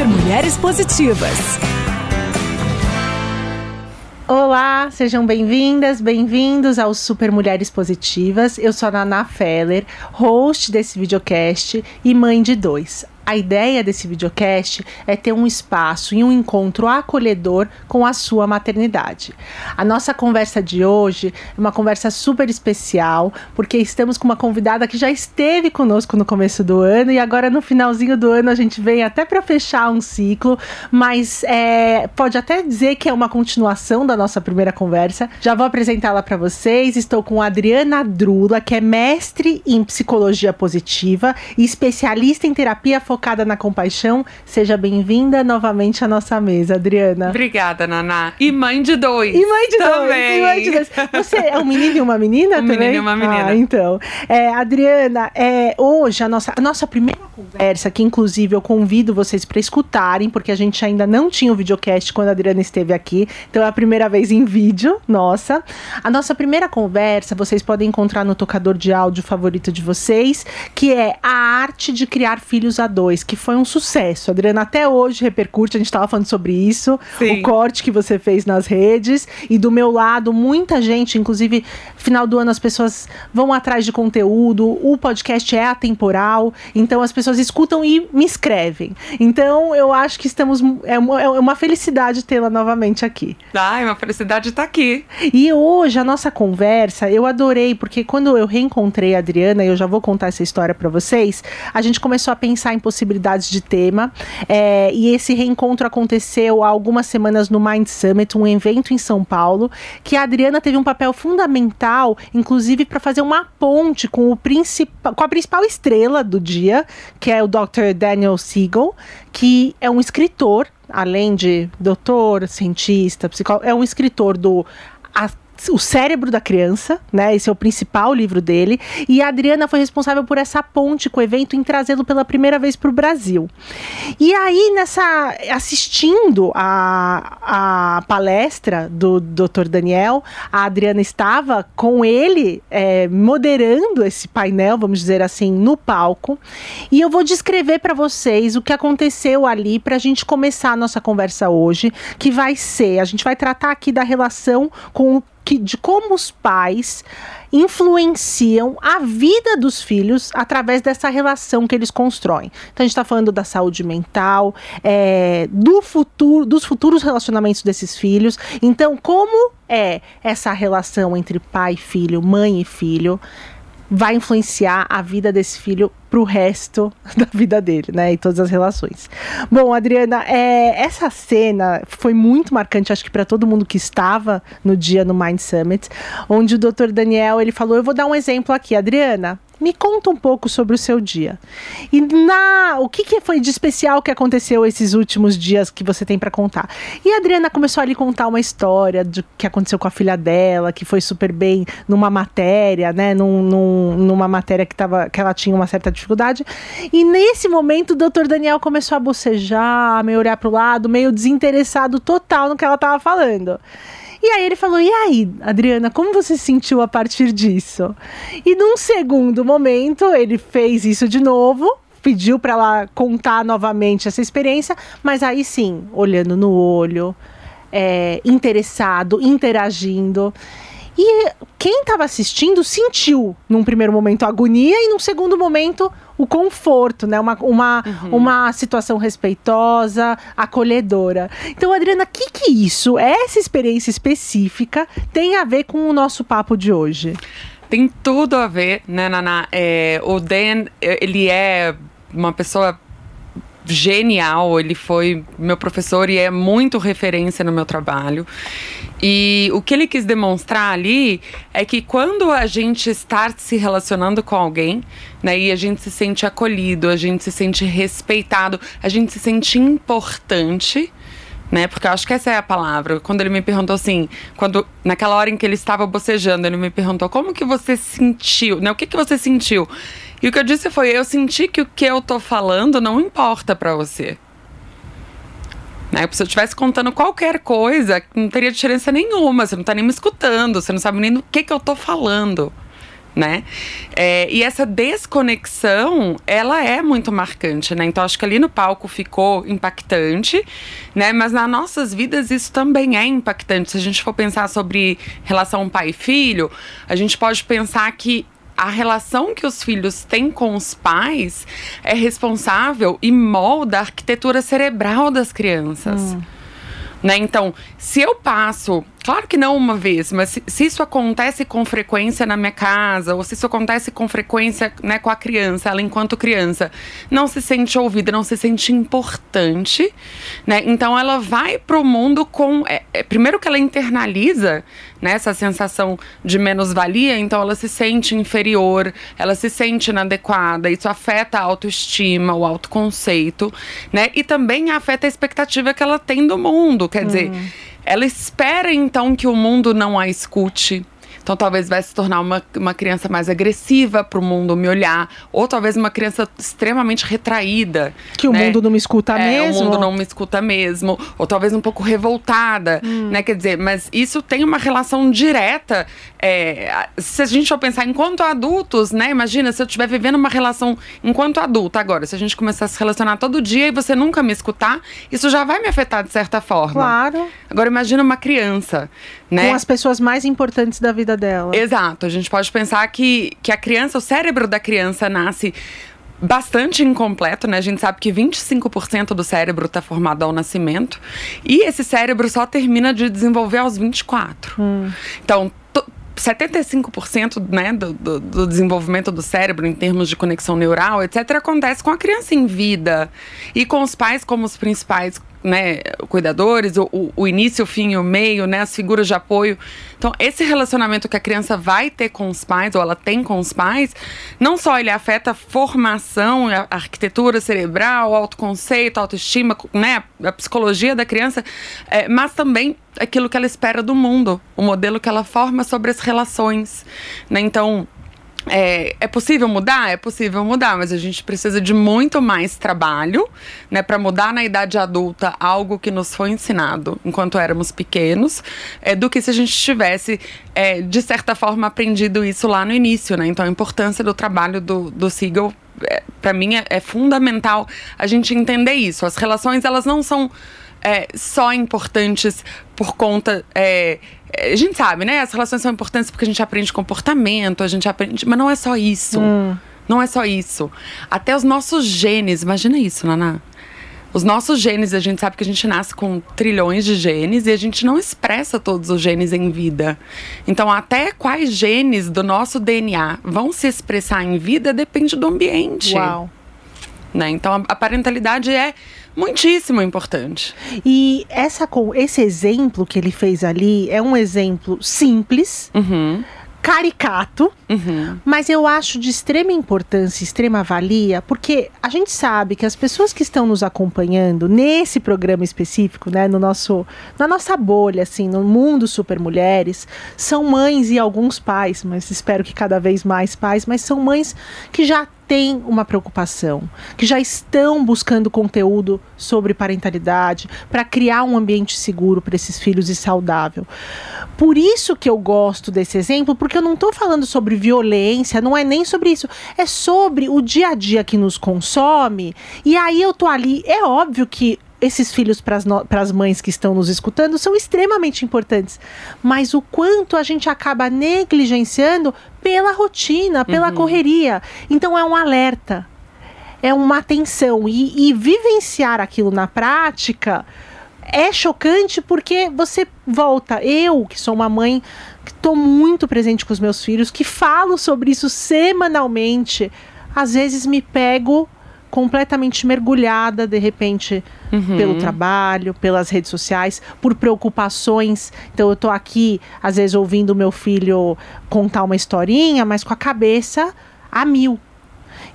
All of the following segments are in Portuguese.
Super Mulheres Positivas. Olá, sejam bem-vindas, bem-vindos ao Super Mulheres Positivas. Eu sou a Naná Feller, host desse videocast e mãe de dois. A ideia desse videocast é ter um espaço e um encontro acolhedor com a sua maternidade. A nossa conversa de hoje é uma conversa super especial, porque estamos com uma convidada que já esteve conosco no começo do ano e agora no finalzinho do ano a gente vem até para fechar um ciclo, mas é, pode até dizer que é uma continuação da nossa primeira conversa. Já vou apresentá-la para vocês. Estou com a Adriana Drula, que é mestre em psicologia positiva e especialista em terapia focada focada na compaixão. Seja bem-vinda novamente à nossa mesa, Adriana. Obrigada, Naná. E mãe de dois. E mãe de também. dois. E mãe de dois. Você é um menino e uma menina um também? Um menino e uma menina. Ah, então. É, Adriana, é, hoje a nossa, a nossa primeira conversa, que inclusive eu convido vocês para escutarem, porque a gente ainda não tinha o videocast quando a Adriana esteve aqui, então é a primeira vez em vídeo, nossa. A nossa primeira conversa vocês podem encontrar no tocador de áudio favorito de vocês, que é a arte de criar filhos a dois 2, que foi um sucesso. Adriana, até hoje repercute, a gente estava falando sobre isso, Sim. o corte que você fez nas redes. E do meu lado, muita gente, inclusive, final do ano as pessoas vão atrás de conteúdo, o podcast é atemporal, então as pessoas escutam e me escrevem. Então eu acho que estamos. É uma, é uma felicidade tê-la novamente aqui. Ah, é uma felicidade estar tá aqui. E hoje a nossa conversa, eu adorei, porque quando eu reencontrei a Adriana, e eu já vou contar essa história para vocês, a gente começou a pensar em possibilidades possibilidades de tema. É, e esse reencontro aconteceu há algumas semanas no Mind Summit, um evento em São Paulo, que a Adriana teve um papel fundamental, inclusive para fazer uma ponte com, o com a principal estrela do dia, que é o Dr. Daniel Siegel, que é um escritor, além de doutor, cientista, psicólogo, é um escritor do o Cérebro da Criança, né? Esse é o principal livro dele. E a Adriana foi responsável por essa ponte com o evento em trazê-lo pela primeira vez para o Brasil. E aí, nessa. assistindo a, a palestra do Dr. Daniel, a Adriana estava com ele é, moderando esse painel, vamos dizer assim, no palco. E eu vou descrever para vocês o que aconteceu ali para a gente começar a nossa conversa hoje, que vai ser, a gente vai tratar aqui da relação com que, de como os pais influenciam a vida dos filhos através dessa relação que eles constroem. Então a gente está falando da saúde mental, é, do futuro, dos futuros relacionamentos desses filhos. Então, como é essa relação entre pai e filho, mãe e filho? Vai influenciar a vida desse filho pro resto da vida dele, né? E todas as relações. Bom, Adriana, é, essa cena foi muito marcante, acho que para todo mundo que estava no dia no Mind Summit, onde o Dr. Daniel ele falou: Eu vou dar um exemplo aqui, Adriana. Me conta um pouco sobre o seu dia. E na o que, que foi de especial que aconteceu esses últimos dias que você tem para contar? E a Adriana começou a lhe contar uma história do que aconteceu com a filha dela, que foi super bem numa matéria, né? Num, num, numa matéria que, tava, que ela tinha uma certa dificuldade. E nesse momento o doutor Daniel começou a bocejar, meio olhar para o lado, meio desinteressado total no que ela estava falando. E aí ele falou: E aí, Adriana, como você se sentiu a partir disso? E num segundo momento, ele fez isso de novo, pediu para ela contar novamente essa experiência, mas aí sim, olhando no olho, é, interessado, interagindo. E quem estava assistindo sentiu, num primeiro momento, agonia e num segundo momento, o conforto, né? Uma, uma, uhum. uma situação respeitosa, acolhedora. Então, Adriana, o que, que isso, essa experiência específica, tem a ver com o nosso papo de hoje? Tem tudo a ver, né, Naná? É, o Dan, ele é uma pessoa genial, ele foi meu professor e é muito referência no meu trabalho. E o que ele quis demonstrar ali é que quando a gente está se relacionando com alguém, né, e a gente se sente acolhido, a gente se sente respeitado, a gente se sente importante, né? Porque eu acho que essa é a palavra. Quando ele me perguntou assim, quando naquela hora em que ele estava bocejando, ele me perguntou como que você sentiu, né? O que que você sentiu? E o que eu disse foi: eu senti que o que eu tô falando não importa para você. Né? Se eu estivesse contando qualquer coisa, não teria diferença nenhuma. Você não tá nem me escutando, você não sabe nem do que, que eu tô falando. né? É, e essa desconexão, ela é muito marcante, né? Então acho que ali no palco ficou impactante, né? Mas nas nossas vidas isso também é impactante. Se a gente for pensar sobre relação pai e filho, a gente pode pensar que a relação que os filhos têm com os pais é responsável e molda a arquitetura cerebral das crianças. Hum. Né? Então, se eu passo Claro que não uma vez, mas se, se, isso acontece com frequência na minha casa, ou se isso acontece com frequência né, com a criança, ela enquanto criança não se sente ouvida, não se sente importante, né? Então ela vai pro mundo com. É, é, primeiro que ela internaliza né, essa sensação de menos-valia, então ela se sente inferior, ela se sente inadequada, isso afeta a autoestima, o autoconceito, né? E também afeta a expectativa que ela tem do mundo. Quer hum. dizer ela espera então que o mundo não a escute. Então talvez vai se tornar uma, uma criança mais agressiva para o mundo me olhar, ou talvez uma criança extremamente retraída. Que né? o mundo não me escuta é, mesmo. O mundo não me escuta mesmo, ou talvez um pouco revoltada, hum. né? Quer dizer, mas isso tem uma relação direta. É, se a gente for pensar enquanto adultos, né? Imagina se eu estiver vivendo uma relação enquanto adulta agora, se a gente começar a se relacionar todo dia e você nunca me escutar, isso já vai me afetar de certa forma. Claro. Agora imagina uma criança, né? Com as pessoas mais importantes da vida dela. Exato. A gente pode pensar que, que a criança, o cérebro da criança nasce bastante incompleto, né? A gente sabe que 25% do cérebro está formado ao nascimento e esse cérebro só termina de desenvolver aos 24. Hum. Então, 75% né, do, do, do, desenvolvimento do cérebro em termos de conexão neural, etc., acontece com a criança em vida. E com os pais como os principais né, cuidadores, o, o, início, o fim e o meio, né, as figuras de apoio. Então, esse relacionamento que a criança vai ter com os pais, ou ela tem com os pais, não só ele afeta a formação, a arquitetura cerebral, o autoconceito, a autoestima, né, a psicologia da criança, é, mas também aquilo que ela espera do mundo, o modelo que ela forma sobre as relações. Né? Então, é, é, possível mudar? É possível mudar, mas a gente precisa de muito mais trabalho, né, para mudar na idade adulta algo que nos foi ensinado enquanto éramos pequenos, é, do que se a gente tivesse, é, de certa forma, aprendido isso lá no início, né? Então, a importância do trabalho do, do Siegel, é, para mim, é, é fundamental a gente entender isso. As relações, elas não são é, só importantes por conta. É, a gente sabe, né? As relações são importantes porque a gente aprende comportamento, a gente aprende. Mas não é só isso. Hum. Não é só isso. Até os nossos genes, imagina isso, Naná. Os nossos genes, a gente sabe que a gente nasce com trilhões de genes e a gente não expressa todos os genes em vida. Então, até quais genes do nosso DNA vão se expressar em vida depende do ambiente. Uau. Né? Então, a parentalidade é muitíssimo importante. E essa, esse exemplo que ele fez ali é um exemplo simples. Uhum caricato, uhum. mas eu acho de extrema importância, extrema valia, porque a gente sabe que as pessoas que estão nos acompanhando nesse programa específico, né, no nosso, na nossa bolha, assim, no mundo super mulheres, são mães e alguns pais, mas espero que cada vez mais pais, mas são mães que já têm uma preocupação, que já estão buscando conteúdo sobre parentalidade para criar um ambiente seguro para esses filhos e saudável. Por isso que eu gosto desse exemplo, porque eu não estou falando sobre violência, não é nem sobre isso, é sobre o dia a dia que nos consome. E aí eu tô ali, é óbvio que esses filhos para as mães que estão nos escutando são extremamente importantes. Mas o quanto a gente acaba negligenciando pela rotina, pela uhum. correria. Então é um alerta, é uma atenção. E, e vivenciar aquilo na prática é chocante porque você volta. Eu, que sou uma mãe que estou muito presente com os meus filhos, que falo sobre isso semanalmente, às vezes me pego completamente mergulhada, de repente, uhum. pelo trabalho, pelas redes sociais, por preocupações. Então, eu estou aqui, às vezes, ouvindo meu filho contar uma historinha, mas com a cabeça a mil.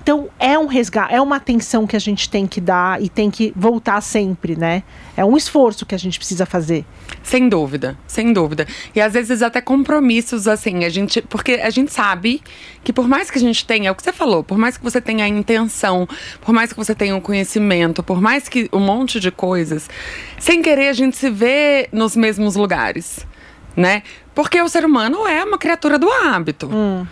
Então, é um resgate, é uma atenção que a gente tem que dar e tem que voltar sempre, né? É um esforço que a gente precisa fazer. Sem dúvida, sem dúvida. E às vezes até compromissos, assim, a gente. Porque a gente sabe que por mais que a gente tenha, é o que você falou, por mais que você tenha a intenção, por mais que você tenha o um conhecimento, por mais que um monte de coisas, sem querer a gente se vê nos mesmos lugares, né? Porque o ser humano é uma criatura do hábito. Hum.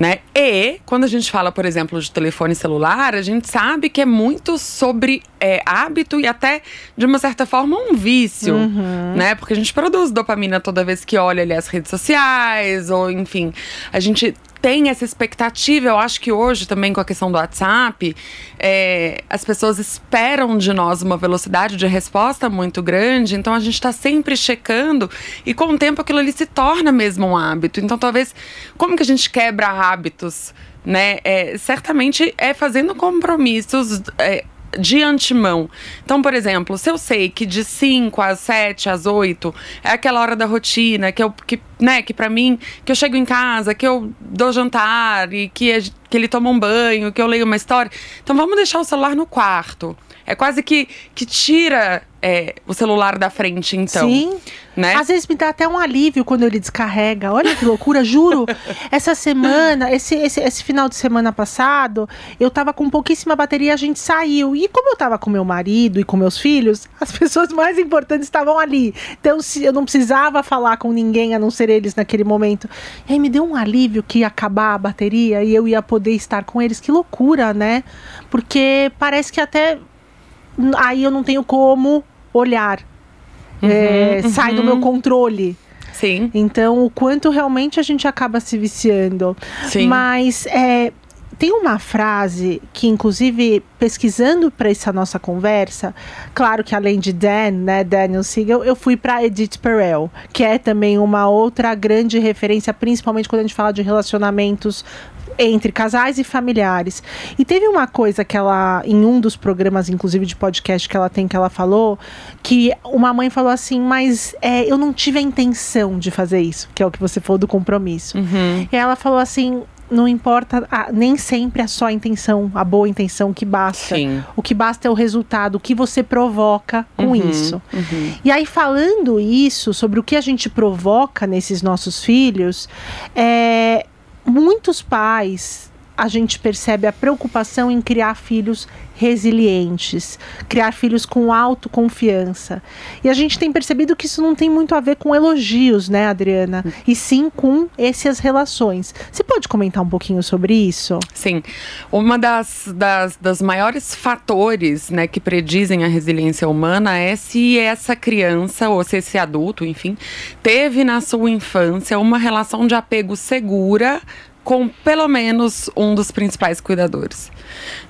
Né? E quando a gente fala, por exemplo, de telefone celular, a gente sabe que é muito sobre é, hábito e até, de uma certa forma, um vício, uhum. né? Porque a gente produz dopamina toda vez que olha ali as redes sociais, ou enfim, a gente tem essa expectativa. Eu acho que hoje, também com a questão do WhatsApp, é, as pessoas esperam de nós uma velocidade de resposta muito grande, então a gente está sempre checando e com o tempo aquilo ali se torna mesmo um hábito. Então, talvez, como que a gente quebra hábitos? Né? É, certamente é fazendo compromissos. É, de antemão. Então, por exemplo, se eu sei que de 5 às 7, às 8 é aquela hora da rotina, que eu que, né, que para mim, que eu chego em casa, que eu dou jantar e que, que ele toma um banho, que eu leio uma história. Então, vamos deixar o celular no quarto. É quase que, que tira é, o celular da frente, então. Sim. Né? Às vezes me dá até um alívio quando ele descarrega. Olha que loucura, juro. Essa semana, esse, esse, esse final de semana passado, eu tava com pouquíssima bateria e a gente saiu. E como eu tava com meu marido e com meus filhos, as pessoas mais importantes estavam ali. Então eu não precisava falar com ninguém a não ser eles naquele momento. E aí me deu um alívio que ia acabar a bateria e eu ia poder estar com eles. Que loucura, né? Porque parece que até aí eu não tenho como olhar. Uhum, é, uhum. Sai do meu controle. Sim. Então, o quanto realmente a gente acaba se viciando. Sim. Mas é, tem uma frase que, inclusive, pesquisando para essa nossa conversa, claro que além de Dan, né, Daniel Siegel, eu fui para Edith Perel, que é também uma outra grande referência, principalmente quando a gente fala de relacionamentos entre casais e familiares. E teve uma coisa que ela, em um dos programas, inclusive de podcast que ela tem, que ela falou, que uma mãe falou assim, mas é, eu não tive a intenção de fazer isso, que é o que você falou do compromisso. Uhum. E ela falou assim, não importa, a, nem sempre é só a intenção, a boa intenção que basta. Sim. O que basta é o resultado, o que você provoca com uhum, isso. Uhum. E aí, falando isso, sobre o que a gente provoca nesses nossos filhos, é, muitos pais a gente percebe a preocupação em criar filhos resilientes, criar filhos com autoconfiança. E a gente tem percebido que isso não tem muito a ver com elogios, né, Adriana? E sim com essas relações. Você pode comentar um pouquinho sobre isso? Sim. Uma das, das, das maiores fatores né, que predizem a resiliência humana é se essa criança ou se esse adulto, enfim, teve na sua infância uma relação de apego segura com pelo menos um dos principais cuidadores.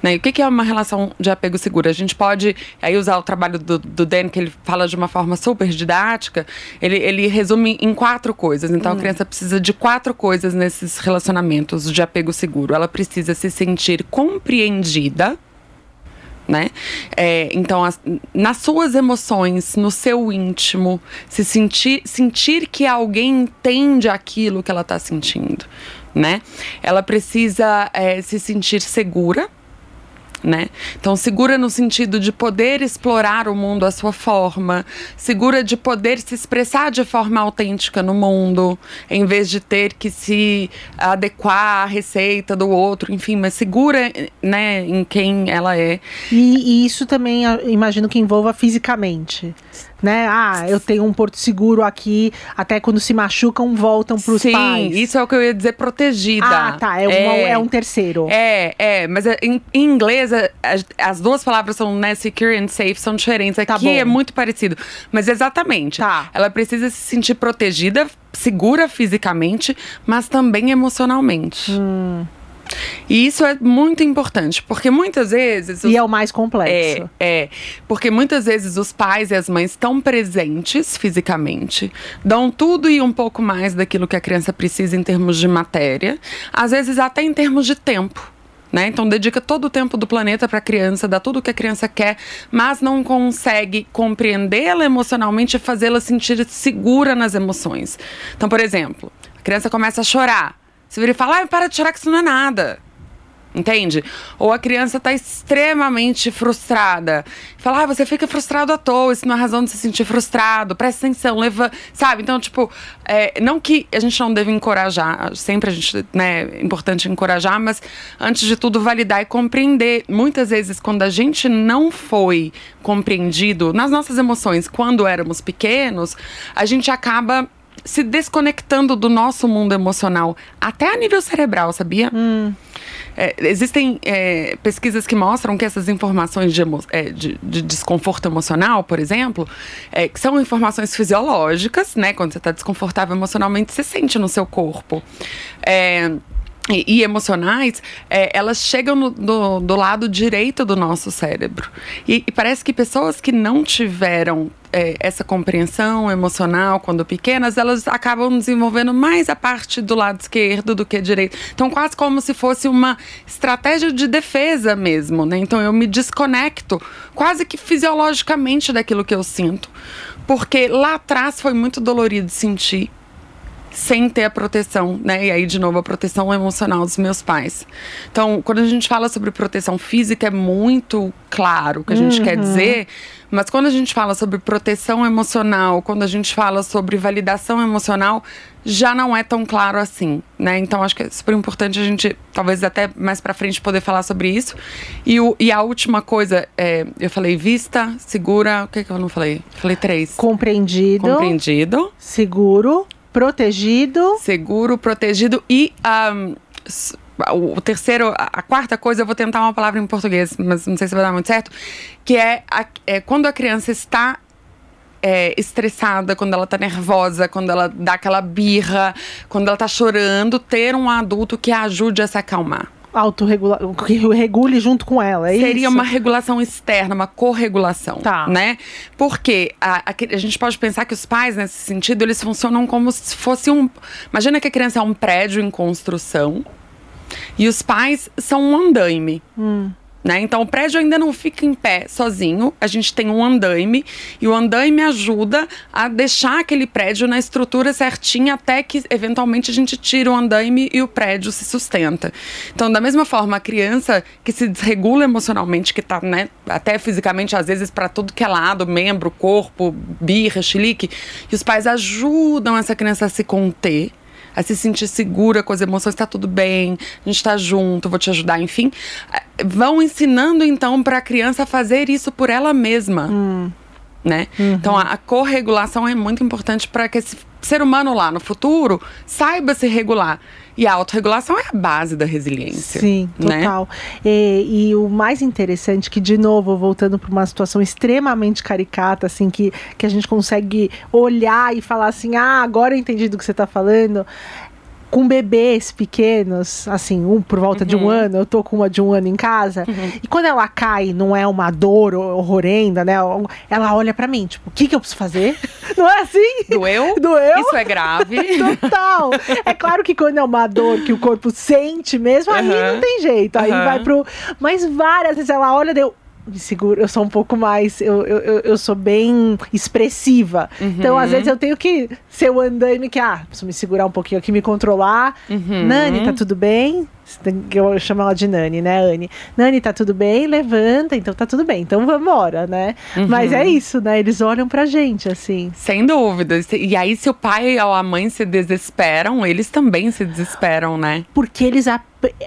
Né? E o que, que, é uma relação de apego seguro? A gente pode aí usar o trabalho do, do Dan, que ele fala de uma forma super didática, ele, ele resume em quatro coisas. Então hum. a criança precisa de quatro coisas nesses relacionamentos de apego seguro. Ela precisa se sentir compreendida. Né? É, então, as, nas suas emoções, no seu íntimo, se sentir, sentir que alguém entende aquilo que ela está sentindo né? Ela precisa é, se sentir segura. Né? Então, segura no sentido de poder explorar o mundo à sua forma, segura de poder se expressar de forma autêntica no mundo, em vez de ter que se adequar à receita do outro, enfim, mas segura né, em quem ela é. E, e isso também imagino que envolva fisicamente né? Ah, eu tenho um porto seguro aqui, até quando se machucam, voltam para os pais. Sim, isso é o que eu ia dizer, protegida. Ah, tá, é, é, uma, é um terceiro. É, é, mas é, em, em inglês, é, as, as, duas palavras são, né, secure and safe, são diferentes. Tá aqui tá é muito parecido, mas exatamente. Tá. Ela precisa se sentir protegida, segura fisicamente, mas também emocionalmente. Hum. E isso é muito importante, porque muitas vezes. Os... E é o mais complexo. É, é. Porque muitas vezes os pais e as mães estão presentes fisicamente, dão tudo e um pouco mais daquilo que a criança precisa em termos de matéria, às vezes até em termos de tempo. Né? Então dedica todo o tempo do planeta para a criança, dá tudo o que a criança quer, mas não consegue compreendê-la emocionalmente e fazê-la sentir segura nas emoções. Então, por exemplo, a criança começa a chorar. Você vira e fala, ah, para de chorar que isso não é nada. Entende? Ou a criança está extremamente frustrada. Fala, ah, você fica frustrado à toa, isso não é razão de se sentir frustrado, presta atenção, leva. Sabe? Então, tipo, é, não que a gente não deve encorajar, sempre a gente, né, é importante encorajar, mas antes de tudo, validar e compreender. Muitas vezes, quando a gente não foi compreendido nas nossas emoções quando éramos pequenos, a gente acaba se desconectando do nosso mundo emocional, até a nível cerebral, sabia? É, existem é, pesquisas que mostram que essas informações de, emo- é, de- de desconforto emocional, por exemplo, é, que são informações fisiológicas, né? Quando você está desconfortável emocionalmente, você sente no seu corpo. E emocionais, é, elas chegam no- do, do lado direito do nosso cérebro. E, e parece que pessoas que não tiveram é, essa compreensão emocional quando pequenas, elas acabam desenvolvendo mais a parte do lado esquerdo do que direito. Então, quase como se fosse uma estratégia de defesa mesmo, né? Então, eu me desconecto quase que fisiologicamente daquilo que eu sinto. Porque lá atrás foi muito dolorido sentir sem ter a proteção, né? E aí, de novo, a proteção emocional dos meus pais. Então, quando a gente fala sobre proteção física, é muito claro o que a gente quer dizer. Mas quando a gente fala sobre proteção emocional, quando a gente fala sobre validação emocional, já não é tão claro assim, né? Então acho que é super importante a gente, talvez até mais pra frente, poder falar sobre isso. E, o, e a última coisa, é, eu falei vista, segura, o que, que eu não falei? Falei três. Compreendido, Compreendido seguro, protegido. seguro, protegido e s- o terceiro, a quarta coisa, eu vou tentar uma palavra em português, mas não sei se vai dar muito certo, que é, a- é quando a criança está é, estressada, quando ela tá nervosa, quando ela dá aquela birra, quando ela tá chorando, ter um adulto que a ajude a se acalmar. Autorregula que regule junto com ela, é Seria isso? uma regulação externa, uma corregulação, Tá. né? Porque a, a, a gente pode pensar que os pais, nesse sentido, eles funcionam como se fosse um... Imagina que a criança é um prédio em construção e os pais são um andaime. Né? Então o prédio ainda não fica em pé sozinho, a gente tem um andaime e o andaime ajuda a deixar aquele prédio na estrutura certinha até que eventualmente a gente tira o andaime e o prédio se sustenta. Então, da mesma forma, a criança que se desregula emocionalmente, que tá, né, até fisicamente às vezes para tudo que é lado, membro, corpo, birra, chilique, e os pais ajudam essa criança a se conter a se sentir segura com as emoções, tá tudo bem, a gente tá junto, vou te ajudar, enfim. Vão ensinando então para a criança fazer isso por ela mesma. Né? Então a, a corregulação é muito importante para que esse ser humano lá no futuro saiba se regular. E a autorregulação é a base da resiliência. Sim, né? total. E, e o mais interessante, que de novo, voltando para uma situação extremamente caricata, assim, que, que a gente consegue olhar e falar assim, ah, agora eu entendi do que você está falando. Com bebês pequenos, assim, um por volta de um ano, eu tô com uma de um ano em casa, e quando ela cai, não é uma dor horrenda, né? Ela olha para mim, tipo, o que, que eu preciso fazer? Não é assim? Doeu? Doeu? Isso é grave. Total. É claro que quando é uma dor que o corpo sente mesmo, aí Aham. não tem jeito. Aí vai pro. Mas várias vezes ela olha, deu. Me seguro, eu sou um pouco mais. Eu, eu, eu- sou bem expressiva. Então, Uhum. às vezes, eu tenho que ser o andaime que, ah, preciso me segurar um pouquinho aqui, me controlar. Uhum. Nani, tá tudo bem? Eu chamo ela de Nani, né, Anne? Nani, tá tudo bem? Levanta, então tá tudo bem. Então vamos embora, né? Mas Uhum. é isso, né? Eles olham pra gente, assim. Sem dúvida. E aí, se o pai ou a mãe se desesperam, eles também se desesperam, né? porque eles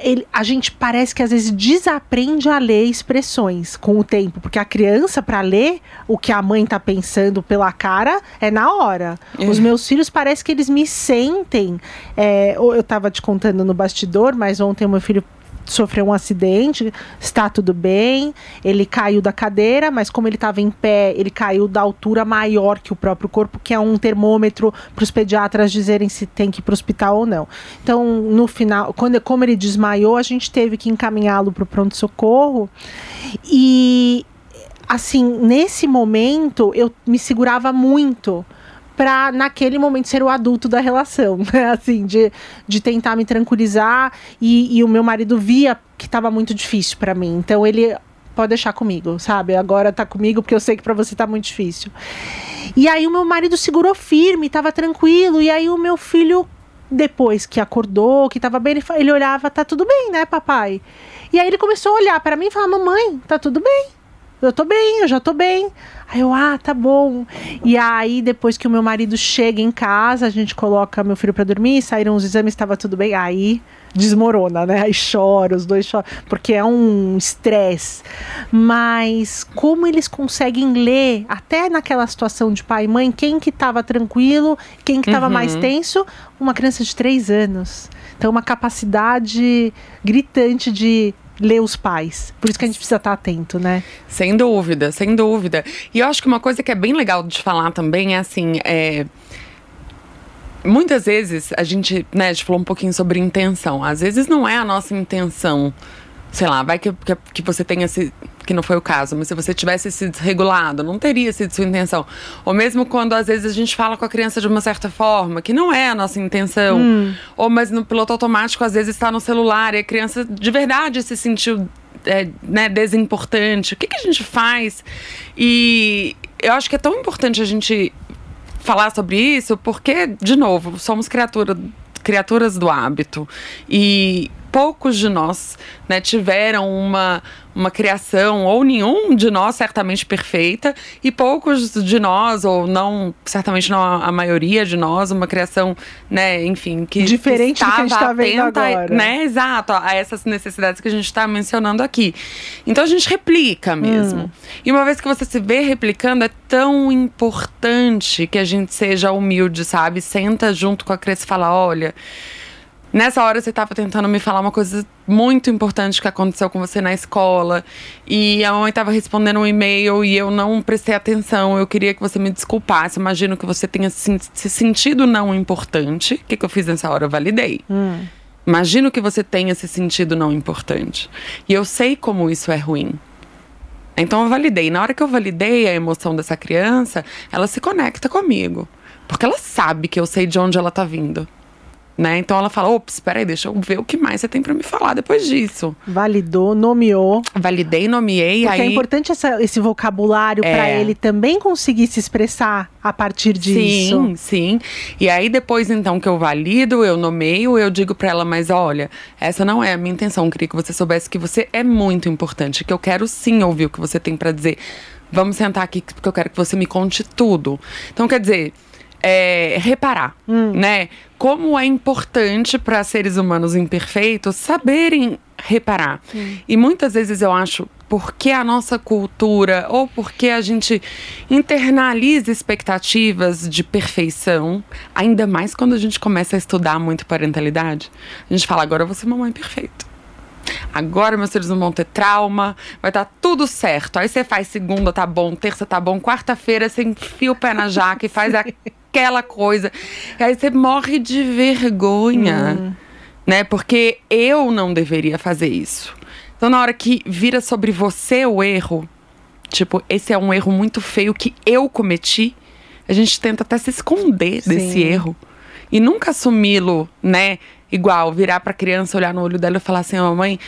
ele- a gente parece que às vezes desaprende a ler expressões com o tempo, porque a criança para ler o que a mãe tá pensando pela cara é na hora. É. Os meus filhos parece que eles me sentem. é, eu tava te contando no bastidor, mas ontem o meu filho sofreu um acidente, está tudo bem. Ele caiu da cadeira, mas como ele estava em pé, ele caiu da altura maior que o próprio corpo, que é um termômetro para os pediatras dizerem se tem que ir para o hospital ou não. Então, no final, quando, como ele desmaiou, a gente teve que encaminhá-lo para o pronto-socorro. E, assim, nesse momento, eu me segurava muito para naquele momento ser o adulto da relação, né? Assim, de, de tentar me tranquilizar e, e o meu marido via que estava muito difícil para mim. Então ele pode deixar comigo, sabe? Agora tá comigo porque eu sei que para você tá muito difícil. E aí o meu marido segurou firme, tava tranquilo, e aí o meu filho depois que acordou, que tava bem, ele, ele olhava, tá tudo bem, né, papai? E aí ele começou a olhar para mim e falar: "Mamãe, tá tudo bem?" Eu tô bem, eu já tô bem. Aí eu, ah, tá bom. E aí, depois que o meu marido chega em casa, a gente coloca meu filho para dormir, saíram os exames, estava tudo bem. Aí desmorona, né? Aí chora, os dois choram, porque é um estresse. Mas como eles conseguem ler, até naquela situação de pai e mãe, quem que estava tranquilo, quem que estava uhum. mais tenso? Uma criança de três anos. Então, uma capacidade gritante de ler os pais. Por isso que a gente precisa estar atento, né? Sem dúvida, sem dúvida. E eu acho que uma coisa que é bem legal de falar também é assim, é muitas vezes a gente, né, a gente falou um pouquinho sobre intenção. Às vezes não é a nossa intenção. Sei lá, vai que, que, que você tenha se. Que não foi o caso, mas se você tivesse se desregulado, não teria sido sua intenção. Ou mesmo quando às vezes a gente fala com a criança de uma certa forma, que não é a nossa intenção. Hum. Ou mas no piloto automático, às vezes está no celular e a criança de verdade se sentiu é, né, desimportante. O que, que a gente faz? E eu acho que é tão importante a gente falar sobre isso porque, de novo, somos criatura, criaturas do hábito. E poucos de nós né, tiveram uma, uma criação, ou nenhum de nós certamente perfeita, e poucos de nós, ou não, certamente não a, maioria de nós, uma criação, né, enfim, que diferente do que a gente está vendo agora. Né, exato, a essas necessidades que a gente está mencionando aqui. Então a gente replica mesmo. Hum. E uma vez que você se vê replicando, é tão importante que a gente seja humilde, sabe? Senta junto com a criança e fala, olha, Nessa hora você estava tentando me falar uma coisa muito importante que aconteceu com você na escola. E a mãe estava respondendo um e-mail e eu não prestei atenção. Eu queria que você me desculpasse. Imagino que você tenha se, se sentido não importante. O que, que eu fiz nessa hora? Eu validei. Hum. Imagino que você tenha se sentido não importante. E eu sei como isso é ruim. Então eu validei. Na hora que eu validei a emoção dessa criança, ela se conecta comigo. Porque ela sabe que eu sei de onde ela está vindo. Né? Então ela fala: ops, espera aí, deixa eu ver o que mais você tem para me falar depois disso. Validou, nomeou. Validei, nomeei. Porque é aí... é importante essa, esse vocabulário é. para ele também conseguir se expressar a partir disso. Sim, sim. E aí depois então que eu valido, eu nomeio, eu digo para ela: mas olha, essa não é a minha intenção. Eu queria que você soubesse que você é muito importante, que eu quero sim ouvir o que você tem para dizer. Vamos sentar aqui porque eu quero que você me conte tudo. Então, quer dizer, é, reparar, hum. né? Como é importante para seres humanos imperfeitos saberem reparar. Hum. E muitas vezes eu acho porque a nossa cultura ou porque a gente internaliza expectativas de perfeição, ainda mais quando a gente começa a estudar muito parentalidade, a gente fala agora eu vou ser mamãe perfeita. Agora meus filhos não vão ter trauma, vai estar tá tudo certo. Aí você faz segunda, tá bom, terça tá bom, quarta-feira você enfia o pé na jaca e faz aquela coisa. E aí você morre de vergonha, hum. né? Porque eu não deveria fazer isso. Então na hora que vira sobre você o erro, tipo, esse é um erro muito feio que eu cometi, a gente tenta até se esconder Sim. desse erro e nunca assumi-lo, né? igual, virar pra criança, olhar no olho dela e falar assim: mamãe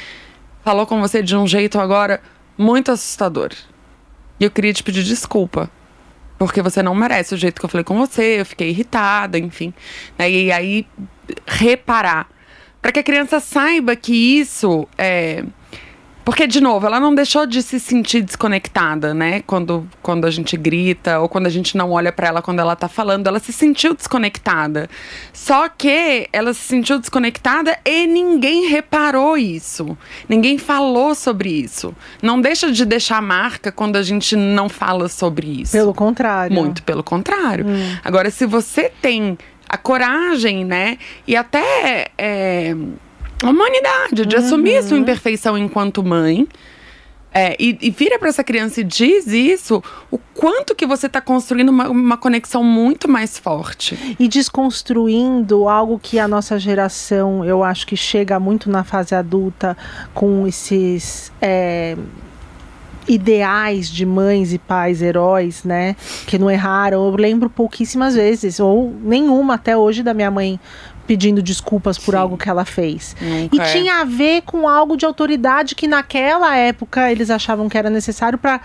falou com você de um jeito agora muito assustador. E eu queria te pedir desculpa. Porque você não merece o jeito que eu falei com você, eu fiquei irritada, enfim. E aí, reparar. para que a criança saiba que isso é porque, de novo, ela não deixou de se sentir desconectada, né? Quando, quando a gente grita ou quando a gente não olha para ela quando ela tá falando, ela se sentiu desconectada. Só que ela se sentiu desconectada e ninguém reparou isso. Ninguém falou sobre isso. Não deixa de deixar marca quando a gente não fala sobre isso. Pelo contrário. Muito pelo contrário. Hum. Agora, se você tem a coragem, né? E até. É, a humanidade, de uhum. assumir a sua imperfeição enquanto mãe. É, e, e, vira para essa criança e diz isso, o quanto que você está construindo uma, uma, conexão muito mais forte. E desconstruindo algo que a nossa geração, eu acho que chega muito na fase adulta com esses. É, ideais de mães e pais heróis, né? Que não erraram. Eu lembro pouquíssimas vezes, ou nenhuma até hoje, da minha mãe pedindo desculpas por Sim. algo que ela fez. Nunca e é. tinha a ver com algo de autoridade que naquela época eles achavam que era necessário para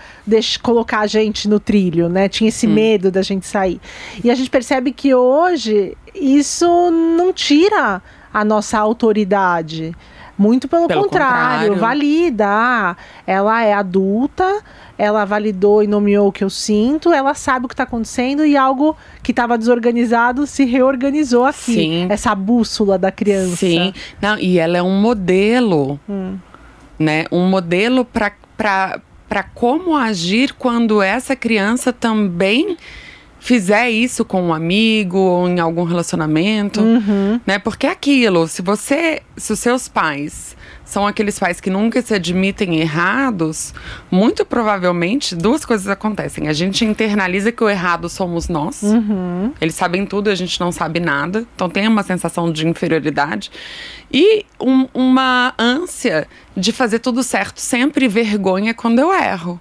colocar a gente no trilho, né? Tinha esse hum. medo da gente sair. E a gente percebe que hoje isso não tira a nossa autoridade. Muito pelo, Pelo contrário, contrário. valida. Ela é adulta, ela validou e nomeou o que eu sinto, ela sabe o que está acontecendo e algo que estava desorganizado se reorganizou aqui. Sim. Essa bússola da criança. Sim. Não, e ela é um modelo, Hum. né? Um modelo para como agir quando essa criança também fizer isso com um amigo ou em algum relacionamento, Uhum. né? Porque é aquilo, se você, se os seus pais são aqueles pais que nunca se admitem errados, muito provavelmente duas coisas acontecem. A gente internaliza que o errado somos nós. Uhum. Eles sabem tudo a gente não sabe nada. Então tem uma sensação de inferioridade. E um- uma ânsia de fazer tudo certo sempre vergonha quando eu erro.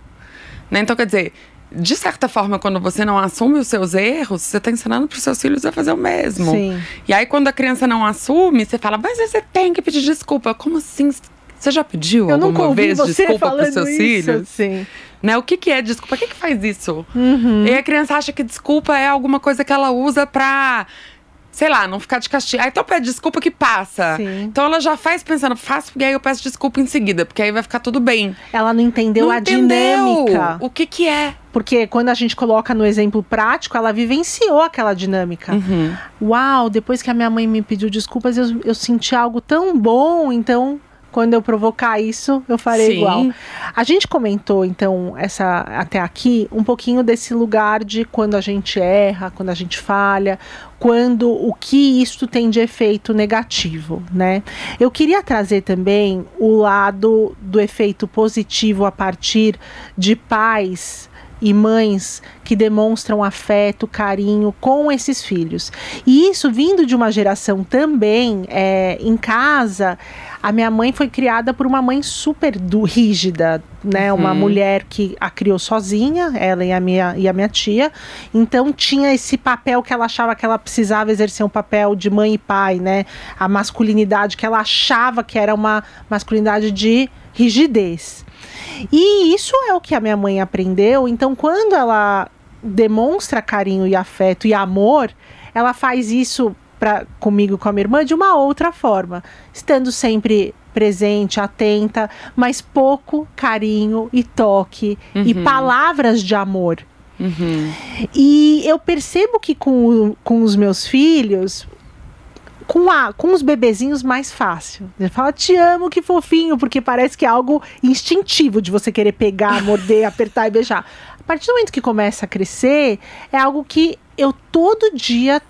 Né? Então, quer dizer, de certa forma, quando você não assume os seus erros, você está ensinando para os seus filhos a fazer o mesmo. Sim. E aí, quando a criança não assume, você fala, mas você tem que pedir desculpa. Como assim? Você já pediu Eu alguma vez desculpa para os seus isso. filhos? Sim. Né? O que, que é desculpa? O que, que faz isso? Uhum. E a criança acha que desculpa é alguma coisa que ela usa pra, sei lá, não ficar de castigo. Ah, então pede desculpa que passa. Sim. Então ela já faz pensando, faço e aí eu peço desculpa em seguida, porque aí vai ficar tudo bem. Ela não entendeu não a entendeu dinâmica. o que que é. Porque quando a gente coloca no exemplo prático, ela vivenciou aquela dinâmica. Uhum. Uau, depois que a minha mãe me pediu desculpas, eu, eu senti algo tão bom, então. Quando eu provocar isso, eu farei Sim. igual. A gente comentou, então, essa até aqui, um pouquinho desse lugar de quando a gente erra, quando a gente falha, quando o que isso tem de efeito negativo, né? Eu queria trazer também o lado do efeito positivo a partir de pais e mães que demonstram afeto, carinho com esses filhos. E isso vindo de uma geração também é, em casa. A minha mãe foi criada por uma mãe super du- rígida, né? Uma Uhum. mulher que a criou sozinha, ela e a, minha, e a minha tia. Então tinha esse papel que ela achava que ela precisava exercer um papel de mãe e pai, né? A masculinidade que ela achava que era uma masculinidade de rigidez. E isso é o que a minha mãe aprendeu. Então, quando ela demonstra carinho e afeto e amor, ela faz isso pra, comigo, com a minha irmã, de uma outra forma, estando sempre presente, atenta, mas pouco carinho e toque e Uhum. palavras de amor. Uhum. E eu percebo que com, com os meus filhos, com, a, com os bebezinhos mais fácil. Ele fala, te amo, que fofinho, porque parece que é algo instintivo de você querer pegar, morder, apertar e beijar. A partir do momento que começa a crescer, é algo que eu todo dia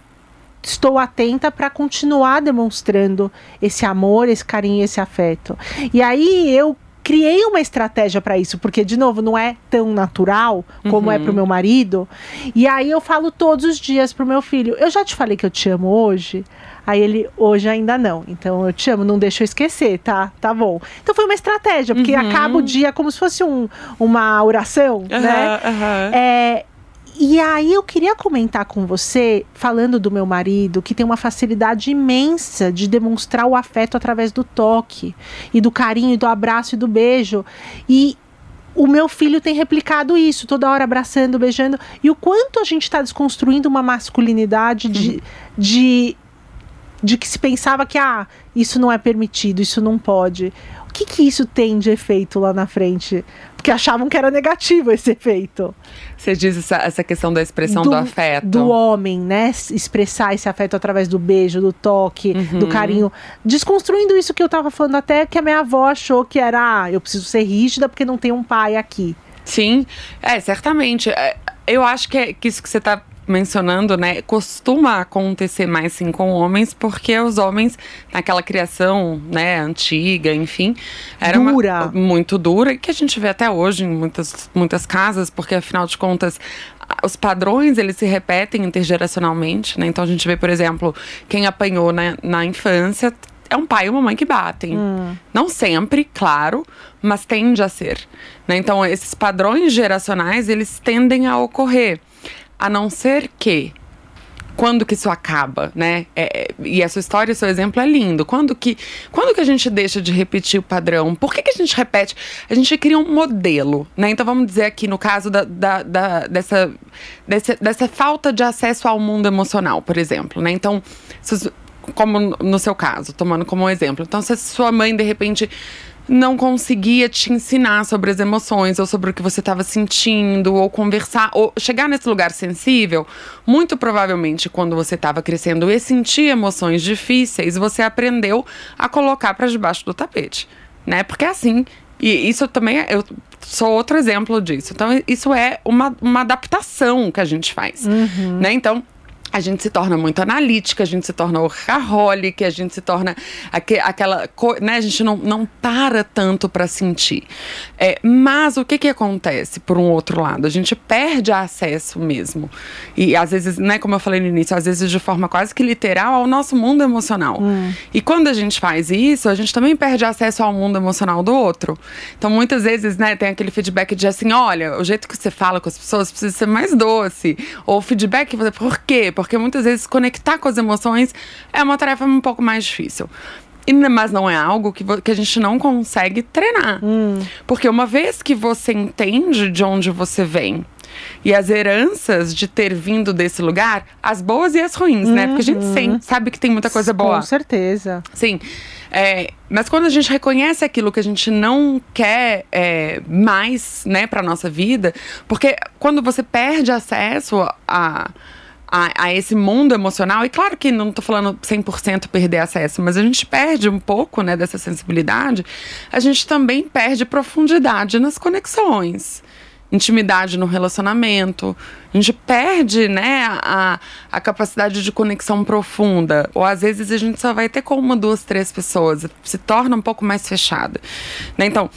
estou atenta para continuar demonstrando esse amor, esse carinho, esse afeto. E aí eu criei uma estratégia para isso, porque de novo não é tão natural como é Uhum. pro meu marido. E aí eu falo todos os dias pro meu filho: "Eu já te falei que eu te amo hoje?" Aí ele, hoje ainda não. Então eu te amo, não deixa eu esquecer, tá? Tá bom. Então foi uma estratégia, porque Uhum. acaba o dia como se fosse um, uma oração, né? Aham, aham. É, e aí eu queria comentar com você, falando do meu marido, que tem uma facilidade imensa de demonstrar o afeto através do toque, e do carinho, e do abraço e do beijo. E o meu filho tem replicado isso, toda hora abraçando, beijando. E o quanto a gente está desconstruindo uma masculinidade de, de, de que se pensava que ah, isso não é permitido, isso não pode. O que, que isso tem de efeito lá na frente? Porque achavam que era negativo esse efeito Você diz essa, essa questão da expressão do, afeto. do homem, né? Expressar esse afeto através do beijo, do toque, Uhum. do carinho. Desconstruindo isso que eu tava falando até que a minha avó achou que era, ah, eu preciso ser rígida porque não tem um pai aqui. Sim, é, certamente. É, Eu acho que, é- que isso que você está mencionando, né, costuma acontecer mais sim com homens, porque os homens, naquela criação, né, antiga, enfim, era uma- Dura. muito dura, e que a gente vê até hoje em muitas, muitas casas, porque afinal de contas, os padrões, eles se repetem intergeracionalmente, né, então a gente vê, por exemplo, quem apanhou na, na infância é um pai e uma mãe que batem. Não sempre, claro, mas tende a ser. né? Então, esses padrões geracionais, eles tendem a ocorrer. A não ser que. Quando que isso acaba, né? É, é, e a sua história, seu exemplo é lindo. Quando que, quando que a gente deixa de repetir o padrão? Por que, que a gente repete? A gente cria um modelo, né? Então vamos dizer aqui no caso da, da- da- dessa, dessa, dessa falta de acesso ao mundo emocional, por exemplo, né? Então, como no seu caso, tomando como exemplo. Então, se sua mãe, de repente, não conseguia te ensinar sobre as emoções ou sobre o que você estava sentindo ou conversar ou chegar nesse lugar sensível, muito provavelmente quando você estava crescendo e sentia emoções difíceis, você aprendeu a colocar para debaixo do tapete, né? Porque é assim, e isso também é, eu sou outro exemplo disso. Então isso é uma, uma adaptação que a gente faz, uhum. né? Então a gente se torna muito analítica, a gente se torna workaholic, a gente se torna aqu aquela né, a gente não, não para tanto para sentir. É, mas o que que acontece por um outro lado? A gente perde acesso mesmo. E às vezes, né, como eu falei no início, às vezes de forma quase que literal ao nosso mundo emocional. Hum. E quando a gente faz isso, a gente também perde acesso ao mundo emocional do outro. Então muitas vezes, né, tem aquele feedback de assim, olha, o jeito que você fala com as pessoas precisa ser mais doce. Ou feedback, por quê? Por porque muitas vezes conectar com as emoções é uma tarefa um pouco mais difícil. E, mas não é algo que, que a gente não consegue treinar. Hum. Porque uma vez que você entende de onde você vem, e as heranças de ter vindo desse lugar, as boas e as ruins, uhum. né? Porque a gente uhum. sabe que tem muita coisa boa. Com certeza. Sim. É, mas quando a gente reconhece aquilo que a gente não quer é, mais, né, pra nossa vida, porque quando você perde acesso a a, a, esse mundo emocional. E claro que não estou falando 100% perder acesso, mas a gente perde um pouco né, dessa sensibilidade. A gente também perde profundidade nas conexões. Intimidade no relacionamento. A gente perde né, a, a capacidade de conexão profunda. Ou às vezes a gente só vai ter com uma, duas, três pessoas. Se torna um pouco mais fechada. Né? Então,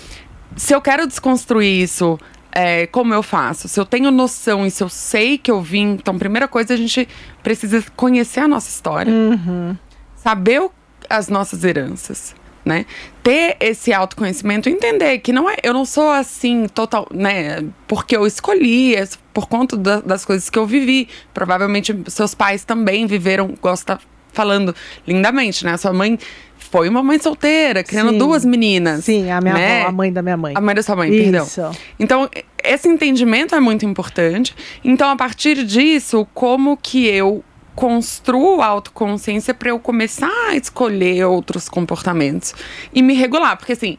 se eu quero desconstruir isso é, como eu faço? Se eu tenho noção e se eu sei que eu vim. Então, primeira coisa, a gente precisa conhecer a nossa história, uhum. saber o, as nossas heranças. Né? Ter esse autoconhecimento, entender que não é, eu não sou assim total, né? Porque eu escolhi, é por conta da, das coisas que eu vivi. Provavelmente seus pais também viveram, gosta falando lindamente, né? Sua mãe foi uma mãe solteira, criando Sim. duas meninas. Sim, a minha né? avó, a mãe da minha mãe. A mãe da sua mãe, Isso. perdão. Então, esse entendimento é muito importante. Então, a partir disso, como que eu construo a autoconsciência para eu começar a escolher outros comportamentos e me regular? Porque assim,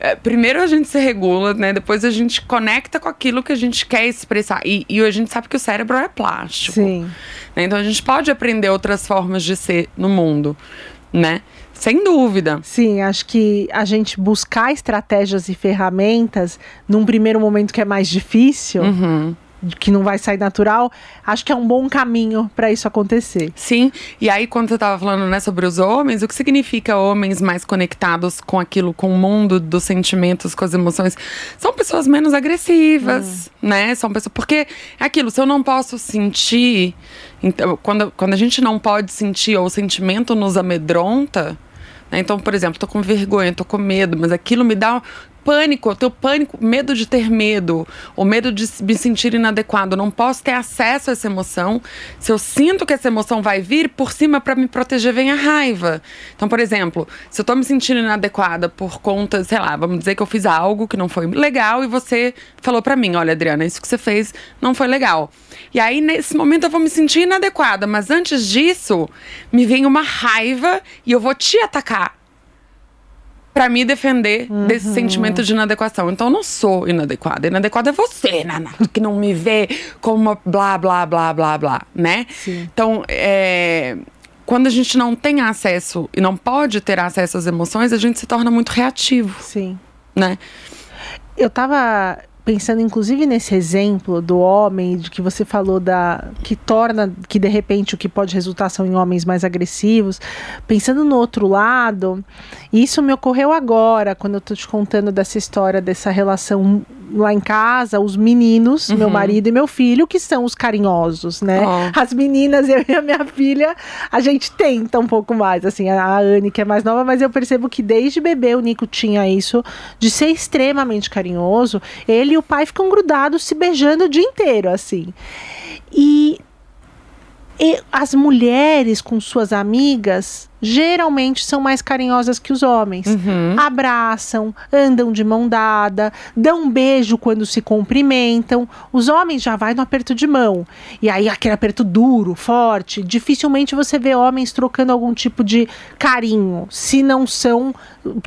é, primeiro a gente se regula, né? Depois a gente conecta com aquilo que a gente quer expressar. E, e a gente sabe que o cérebro é plástico. Sim. Né? Então a gente pode aprender outras formas de ser no mundo, né? Sem dúvida. Sim, acho que a gente buscar estratégias e ferramentas num primeiro momento que é mais difícil. Uhum que não vai sair natural, acho que é um bom caminho para isso acontecer. Sim, e aí quando você estava falando né, sobre os homens, o que significa homens mais conectados com aquilo, com o mundo dos sentimentos, com as emoções? São pessoas menos agressivas, hum. né? São pessoas. Porque é aquilo, se eu não posso sentir. Então, quando, quando a gente não pode sentir ou o sentimento nos amedronta? Então, por exemplo, tô com vergonha, tô com medo, mas aquilo me dá pânico, eu tenho pânico, medo de ter medo, ou medo de me sentir inadequado. Eu não posso ter acesso a essa emoção. Se eu sinto que essa emoção vai vir, por cima para me proteger vem a raiva. Então, por exemplo, se eu tô me sentindo inadequada por conta, sei lá, vamos dizer que eu fiz algo que não foi legal e você falou para mim, olha, Adriana, isso que você fez não foi legal. E aí, nesse momento, eu vou me sentir inadequada. Mas antes disso, me vem uma raiva e eu vou te atacar para me defender uhum. desse sentimento de inadequação. Então eu não sou inadequada. Inadequada é você, Nana, que não me vê como uma blá, blá, blá, blá, blá, né? Sim. Então, é, quando a gente não tem acesso e não pode ter acesso às emoções, a gente se torna muito reativo. Sim. Né? Eu tava pensando inclusive nesse exemplo do homem de que você falou da que torna que de repente o que pode resultar são em homens mais agressivos pensando no outro lado isso me ocorreu agora quando eu tô te contando dessa história dessa relação lá em casa, os meninos, uhum. meu marido e meu filho, que são os carinhosos, né? Oh. As meninas, eu e a minha filha, a gente tenta um pouco mais, assim, a Anne, que é mais nova, mas eu percebo que desde bebê o Nico tinha isso de ser extremamente carinhoso. Ele e o pai ficam grudados, se beijando o dia inteiro, assim. E E as mulheres com suas amigas geralmente são mais carinhosas que os homens. Uhum. Abraçam, andam de mão dada, dão um beijo quando se cumprimentam. Os homens já vai no aperto de mão. E aí aquele aperto duro, forte, dificilmente você vê homens trocando algum tipo de carinho, se não são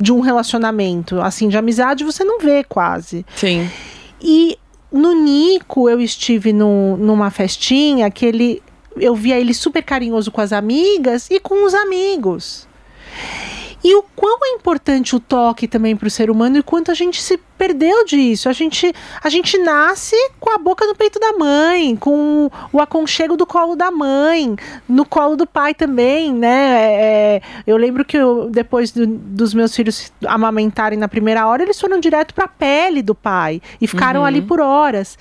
de um relacionamento, assim, de amizade, você não vê quase. Sim. E no Nico eu estive no, numa festinha que ele eu via ele super carinhoso com as amigas e com os amigos. E o quão é importante o toque também para o ser humano e quanto a gente se perdeu disso. A gente, a gente nasce com a boca no peito da mãe, com o aconchego do colo da mãe, no colo do pai também, né? É, eu lembro que eu, depois do, dos meus filhos amamentarem na primeira hora, eles foram direto para a pele do pai e ficaram Uhum. ali por horas.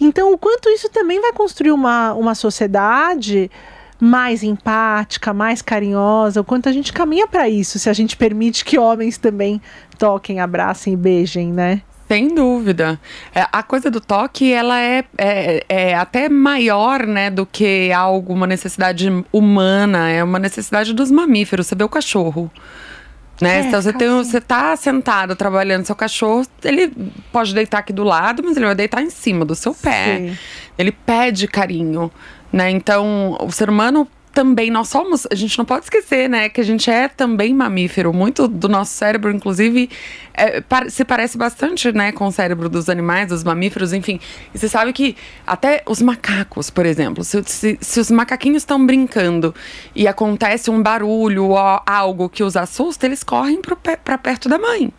Então, o quanto isso também vai construir uma, uma sociedade mais empática, mais carinhosa, o quanto a gente caminha para isso, se a gente permite que homens também toquem, abracem e beijem, né? Sem dúvida. É, a coisa do toque, ela é, é, é até maior, né, do que algo, uma necessidade humana, é uma necessidade dos mamíferos. Você vê o cachorro. Né? É, então você, tem, assim. você tá sentado trabalhando seu cachorro, ele pode deitar aqui do lado, mas ele vai deitar em cima do seu pé. Sim. Ele pede carinho, né? Então, o ser humano também, nós somos, a gente não pode esquecer, né, que a gente é também mamífero. Muito do nosso cérebro, inclusive, é, se parece bastante, né, com o cérebro dos animais, dos mamíferos, enfim. E você sabe que até os macacos, por exemplo, se, se- se os macaquinhos estão brincando e acontece um barulho ou algo que os assusta, eles correm para perto da mãe.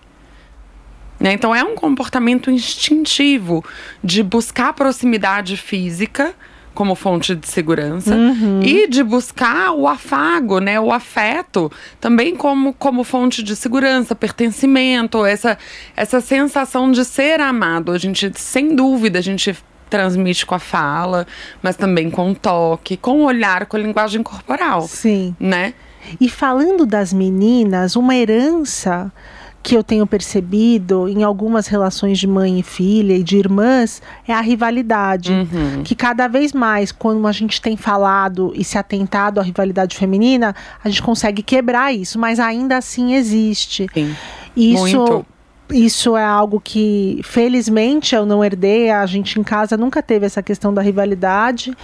Né? Então é um comportamento instintivo de buscar proximidade física como fonte de segurança e de buscar o afago, né, o afeto também como, como fonte de segurança, pertencimento, essa essa sensação de ser amado. A gente sem dúvida a gente transmite com a fala, mas também com o toque, com o olhar, com a linguagem corporal, Sim. né? E falando das meninas, uma herança que eu tenho percebido em algumas relações de mãe e filha e de irmãs é a rivalidade. Uhum. Que cada vez mais, quando a gente tem falado e se atentado à rivalidade feminina, a gente consegue quebrar isso, mas ainda assim existe. Sim. Isso, Muito. Isso é algo que, felizmente, eu não herdei. A gente em casa nunca teve essa questão da rivalidade.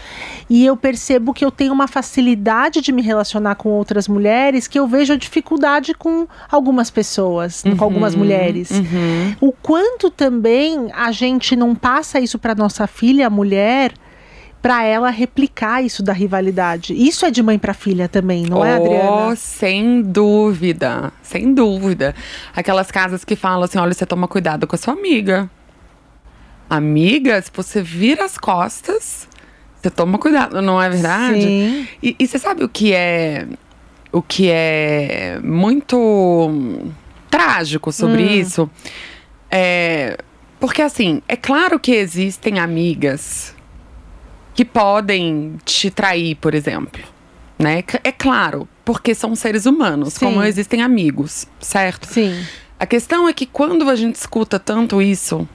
E eu percebo que eu tenho uma facilidade de me relacionar com outras mulheres que eu vejo a dificuldade com algumas pessoas, com algumas mulheres. Uhum. O quanto também a gente não passa isso para nossa filha, mulher, para ela replicar isso da rivalidade. Isso é de mãe para filha também, não é, Oh, Adriana? sem dúvida, sem dúvida. Aquelas casas que falam assim, olha, você toma cuidado com a sua amiga. Amiga, se você vira as costas, você toma cuidado, não é verdade? Sim. E, e você sabe o que é o que é muito hum, trágico sobre isso? É, porque assim, é claro que existem amigas que podem te trair, por exemplo. Né? É claro, porque são seres humanos, Sim. como existem amigos, certo? Sim. A questão é que quando a gente escuta tanto isso,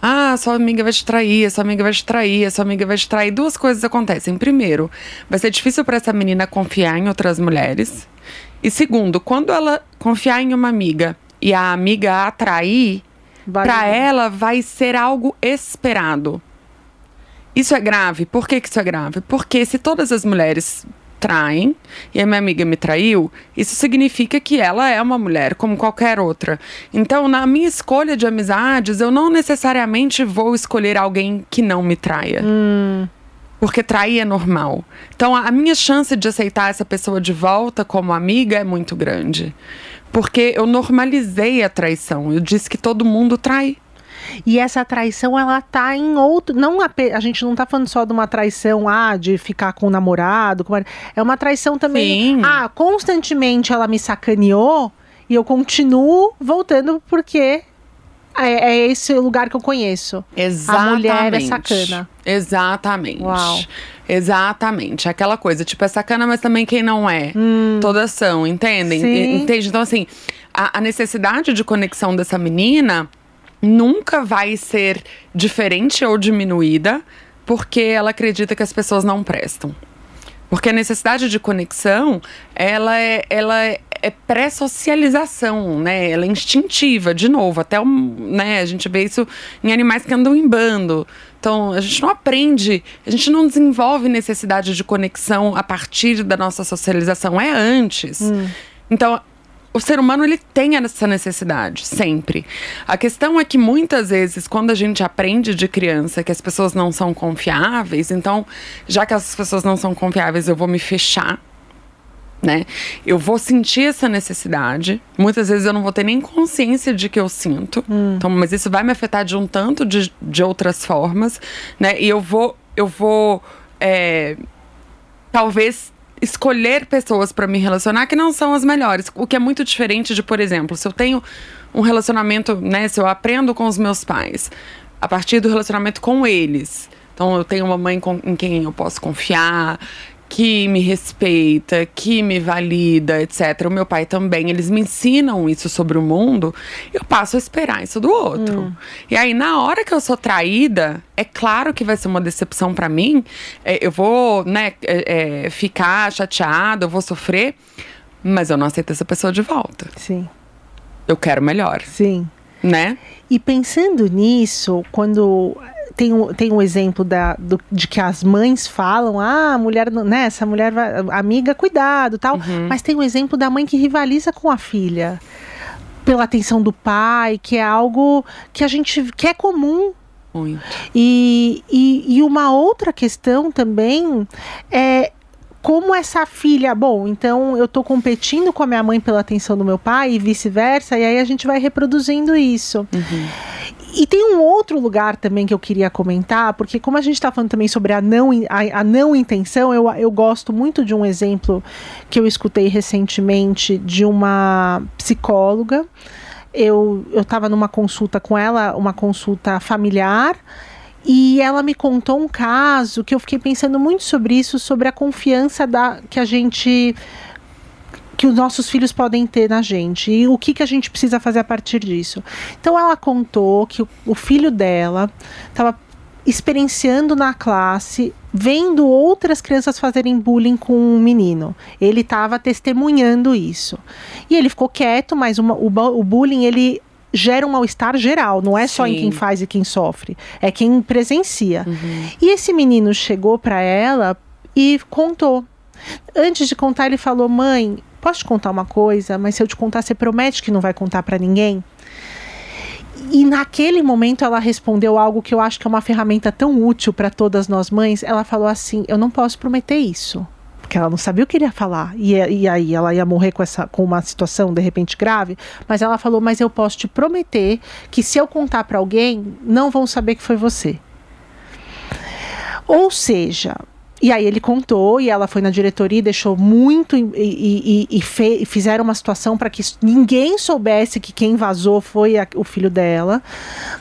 ah, sua amiga vai te trair, sua amiga vai te trair, sua amiga vai te trair, duas coisas acontecem. Primeiro, vai ser difícil para essa menina confiar em outras mulheres. E segundo, quando ela confiar em uma amiga e a amiga a atrair, Vai- para ela vai ser algo esperado. Isso é grave. Por que, que isso é grave? Porque se todas as mulheres traem e a minha amiga me traiu, isso significa que ela é uma mulher como qualquer outra. Então, na minha escolha de amizades, eu não necessariamente vou escolher alguém que não me traia. Porque trair é normal. Então, a minha chance de aceitar essa pessoa de volta como amiga é muito grande. Porque eu normalizei a traição. Eu disse que todo mundo trai. E essa traição, ela tá em outro. Não ape- a gente não tá falando só de uma traição, ah, de ficar com o namorado. com a- É uma traição também. Sim. Ah, constantemente ela me sacaneou e eu continuo voltando porque é, é esse o lugar que eu conheço. Exatamente. A mulher é sacana. Exatamente. Uau. Exatamente. Aquela coisa, tipo, é sacana, mas também quem não é. Todas são, entendem? Sim. Entende? Então, assim, a, a necessidade de conexão dessa menina nunca vai ser diferente ou diminuída porque ela acredita que as pessoas não prestam. Porque a necessidade de conexão, ela é, ela é, é pré-socialização, né? Ela é instintiva, de novo. Até né, a gente vê isso em animais que andam em bando. Então, a gente não aprende, a gente não desenvolve necessidade de conexão a partir da nossa socialização, é antes. Hum. Então, o ser humano ele tem essa necessidade sempre. A questão é que muitas vezes quando a gente aprende de criança que as pessoas não são confiáveis, então já que as pessoas não são confiáveis, eu vou me fechar né? Eu vou sentir essa necessidade. Muitas vezes eu não vou ter nem consciência de que eu sinto. Hum. Então, mas isso vai me afetar de um tanto de, de outras formas, né? E eu vou, eu vou, é, talvez escolher pessoas para me relacionar que não são as melhores. O que é muito diferente de, por exemplo, se eu tenho um relacionamento, né? Se eu aprendo com os meus pais, a partir do relacionamento com eles. Então, eu tenho uma mãe com, em quem eu posso confiar, que me respeita, que me valida, etc. O meu pai também, eles me ensinam isso sobre o mundo, eu passo a esperar isso do outro. Hum. E aí, na hora que eu sou traída, é claro que vai ser uma decepção para mim. É, eu vou, né, é, é, ficar chateada, eu vou sofrer, mas eu não aceito essa pessoa de volta. Sim. Eu quero melhor. Sim. Né? E pensando nisso, quando tem um, tem um exemplo da, do, de que as mães falam, ah, a mulher, né, essa mulher vai, amiga, cuidado, tal. Uhum. Mas tem um exemplo da mãe que rivaliza com a filha pela atenção do pai, que é algo que a gente que é comum. Muito. E, e, e uma outra questão também é como essa filha, bom, então eu tô competindo com a minha mãe pela atenção do meu pai e vice-versa, e aí a gente vai reproduzindo isso. Uhum. E tem um outro lugar também que eu queria comentar, porque como a gente está falando também sobre a não, a, a, não intenção, eu, eu gosto muito de um exemplo que eu escutei recentemente de uma psicóloga. Eu estava numa consulta com ela, uma consulta familiar, e ela me contou um caso que eu fiquei pensando muito sobre isso, sobre a confiança da, que a gente que os nossos filhos podem ter na gente e o que, que a gente precisa fazer a partir disso. Então ela contou que o, o filho dela estava experienciando na classe, vendo outras crianças fazerem bullying com um menino. Ele estava testemunhando isso. E ele ficou quieto, mas uma, o, o bullying ele gera um mal-estar geral, não é Sim. só em quem faz e quem sofre, é quem presencia. Uhum. E esse menino chegou para ela e contou. Antes de contar, ele falou: Mãe, Posso te contar uma coisa, mas se eu te contar, você promete que não vai contar para ninguém? E naquele momento ela respondeu algo que eu acho que é uma ferramenta tão útil para todas nós mães. Ela falou assim: Eu não posso prometer isso. Porque ela não sabia o que iria falar. E, e aí ela ia morrer com, essa, com uma situação de repente grave. Mas ela falou: Mas eu posso te prometer que se eu contar para alguém, não vão saber que foi você. Ou seja, e aí ele contou e ela foi na diretoria e deixou muito e, e, e, fe, fizeram uma situação para que ninguém soubesse que quem vazou foi a, o filho dela.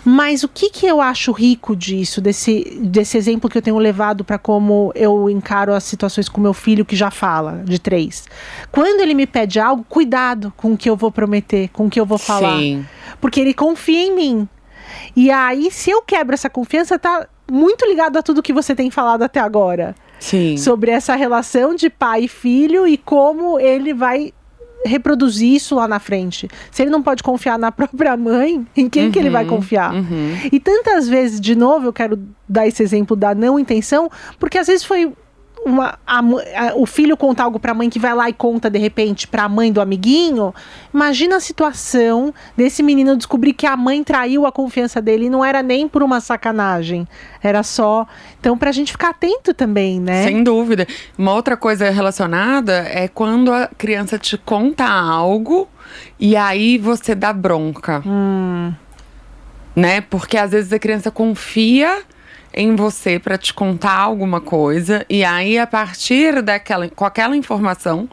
Mas o que, que eu acho rico disso, desse, desse exemplo que eu tenho levado para como eu encaro as situações com meu filho que já fala, de três. Quando ele me pede algo, cuidado com o que eu vou prometer, com o que eu vou falar. Sim. Porque ele confia em mim. E aí, se eu quebro essa confiança, tá muito ligado a tudo que você tem falado até agora. Sim. sobre essa relação de pai e filho e como ele vai reproduzir isso lá na frente. Se ele não pode confiar na própria mãe, em quem uhum, que ele vai uhum, confiar? Uhum. E tantas vezes, de novo, eu quero dar esse exemplo da não intenção, porque às vezes foi uma, a, a, o filho conta algo para a mãe que vai lá e conta de repente para a mãe do amiguinho, imagina a situação desse menino descobrir que a mãe traiu a confiança dele e não era nem por uma sacanagem, era só. Então, para a gente ficar atento também, né? Sem dúvida. Uma outra coisa relacionada é quando a criança te conta algo e aí você dá bronca. Hum. Né? Porque às vezes a criança confia em você para te contar alguma coisa e aí a partir daquela com aquela informação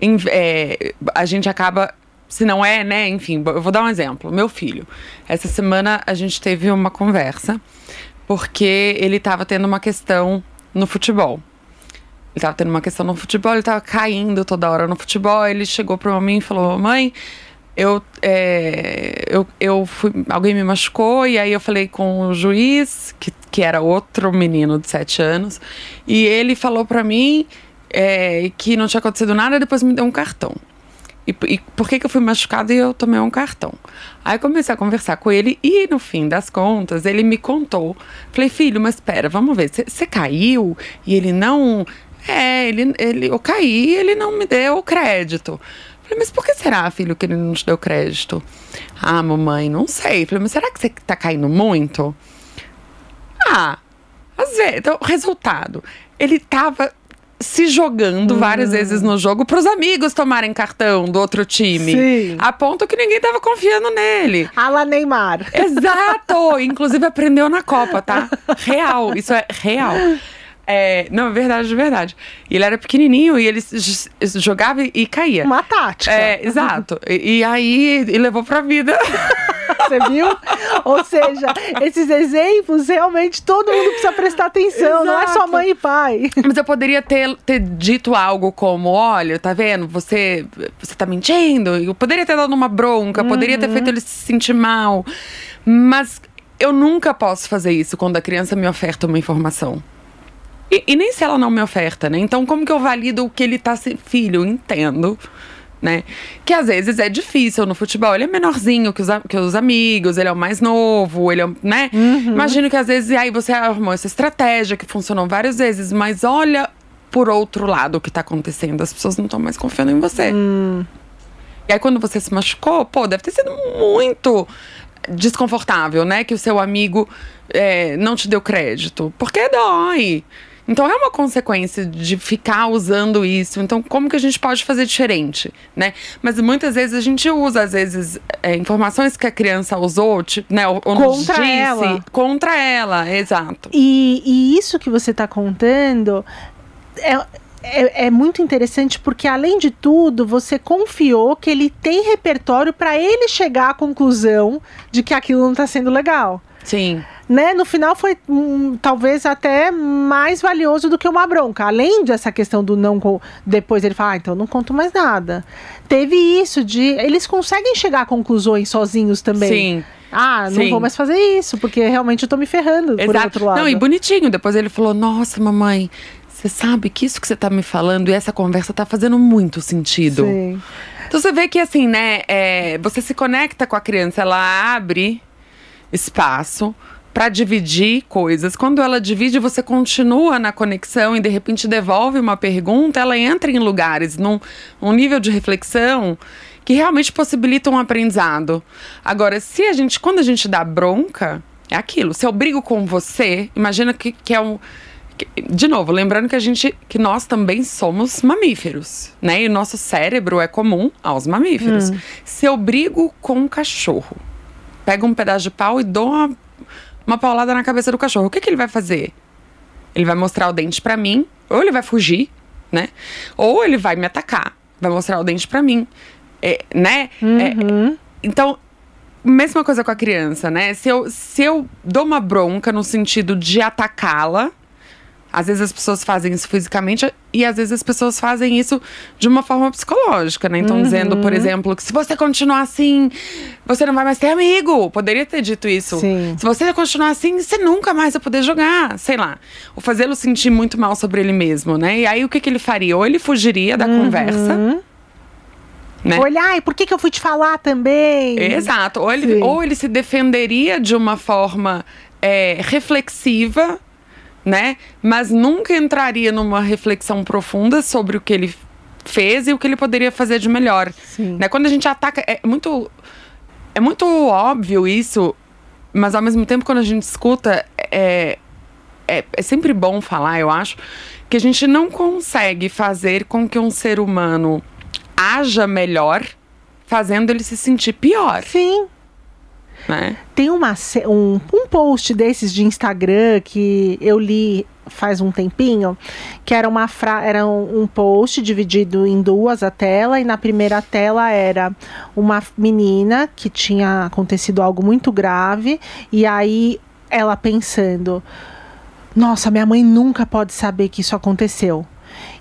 em, é, a gente acaba se não é, né? Enfim, eu vou dar um exemplo. Meu filho, essa semana a gente teve uma conversa porque ele estava tendo uma questão no futebol. Ele estava tendo uma questão no futebol, ele estava caindo toda hora no futebol. Ele chegou para mim e falou: "Mãe, eu, é, eu, eu fui, alguém me machucou e aí eu falei com o juiz, que, que era outro menino de sete anos, e ele falou para mim é, que não tinha acontecido nada, depois me deu um cartão. E, e por que, que eu fui machucada e eu tomei um cartão? Aí comecei a conversar com ele e no fim das contas ele me contou. Falei, filho, mas espera, vamos ver, você caiu? E ele não. É, ele, ele, eu caí e ele não me deu crédito. Falei, mas por que será, filho, que ele não te deu crédito? Ah, mamãe, não sei. Falei, mas será que você tá caindo muito? Ah, às vezes. Então, resultado. Ele tava se jogando hum. várias vezes no jogo para os amigos tomarem cartão do outro time. Sim. A ponto que ninguém tava confiando nele. Ala Neymar. Exato! Inclusive aprendeu na Copa, tá? Real. Isso é real. É, não, é verdade, é verdade. E ele era pequenininho e ele jogava e caía. Uma tática. É, exato. E, e aí, e levou pra vida. Você viu? Ou seja, esses exemplos, realmente todo mundo precisa prestar atenção, Exato. não é só mãe e pai. Mas eu poderia ter, ter dito algo como: olha, tá vendo? Você, você tá mentindo. Eu poderia ter dado uma bronca, uhum. poderia ter uhum. feito ele se sentir mal. Mas eu nunca posso fazer isso quando a criança me oferta uma informação. E, e, nem se ela não me oferta, né? Então, como que eu valido o que ele tá se. Filho, entendo. Né? Que às vezes é difícil no futebol. Ele é menorzinho que os, que os amigos, ele é o mais novo, ele é, né? Uhum. Imagino que às vezes aí você arrumou essa estratégia que funcionou várias vezes, mas olha por outro lado o que tá acontecendo. As pessoas não estão mais confiando em você. Hum. E aí, quando você se machucou, pô, deve ter sido muito desconfortável, né? Que o seu amigo é, não te deu crédito. Porque dói. Então é uma consequência de ficar usando isso. Então, como que a gente pode fazer diferente, né? Mas muitas vezes a gente usa, às vezes, é, informações que a criança usou, tipo, né? Ou, contra nos disse, ela. Contra ela, exato. E, e isso que você está contando é, é, é, muito interessante porque, além de tudo, você confiou que ele tem repertório para ele chegar à conclusão de que aquilo não está sendo legal. Sim né, no final foi hum, talvez até mais valioso do que uma bronca. Além dessa questão do não. Depois ele fala, ah, então não conto mais nada. Teve isso de. Eles conseguem chegar a conclusões sozinhos também. Sim. Ah, não Sim. vou mais fazer isso, porque realmente eu tô me ferrando Exato. por outro lado. Não, e bonitinho. Depois ele falou: Nossa, mamãe, você sabe que isso que você tá me falando e essa conversa tá fazendo muito sentido. Sim. Então você vê que assim, né? É, você se conecta com a criança, ela abre espaço para dividir coisas. Quando ela divide, você continua na conexão e de repente devolve uma pergunta, ela entra em lugares, num um nível de reflexão que realmente possibilita um aprendizado. Agora, se a gente, quando a gente dá bronca, é aquilo. Se eu brigo com você, imagina que, que é um de novo, lembrando que a gente, que nós também somos mamíferos, né? E o nosso cérebro é comum aos mamíferos. Hum. Se eu brigo com um cachorro, pego um pedaço de pau e dou uma uma paulada na cabeça do cachorro. O que, que ele vai fazer? Ele vai mostrar o dente para mim, ou ele vai fugir, né? Ou ele vai me atacar, vai mostrar o dente para mim, é, né? Uhum. É, então, mesma coisa com a criança, né? Se eu, se eu dou uma bronca no sentido de atacá-la, às vezes as pessoas fazem isso fisicamente e às vezes as pessoas fazem isso de uma forma psicológica, né? Então, uhum. dizendo, por exemplo, que se você continuar assim, você não vai mais ter amigo. Poderia ter dito isso. Sim. Se você continuar assim, você nunca mais vai poder jogar. Sei lá. Ou fazê-lo sentir muito mal sobre ele mesmo, né? E aí o que, que ele faria? Ou ele fugiria da uhum. conversa. Né? Olhar, e por que, que eu fui te falar também? Exato. Ou ele, ou ele se defenderia de uma forma é, reflexiva né? Mas nunca entraria numa reflexão profunda sobre o que ele fez e o que ele poderia fazer de melhor. Sim. Né? Quando a gente ataca, é muito é muito óbvio isso, mas ao mesmo tempo quando a gente escuta é, é, é sempre bom falar, eu acho, que a gente não consegue fazer com que um ser humano haja melhor fazendo ele se sentir pior. Sim. Né? Tem uma, um, um post desses de Instagram que eu li faz um tempinho, que era uma fra era um, um, post dividido em duas a tela e na primeira tela era uma menina que tinha acontecido algo muito grave e aí ela pensando: "Nossa, minha mãe nunca pode saber que isso aconteceu".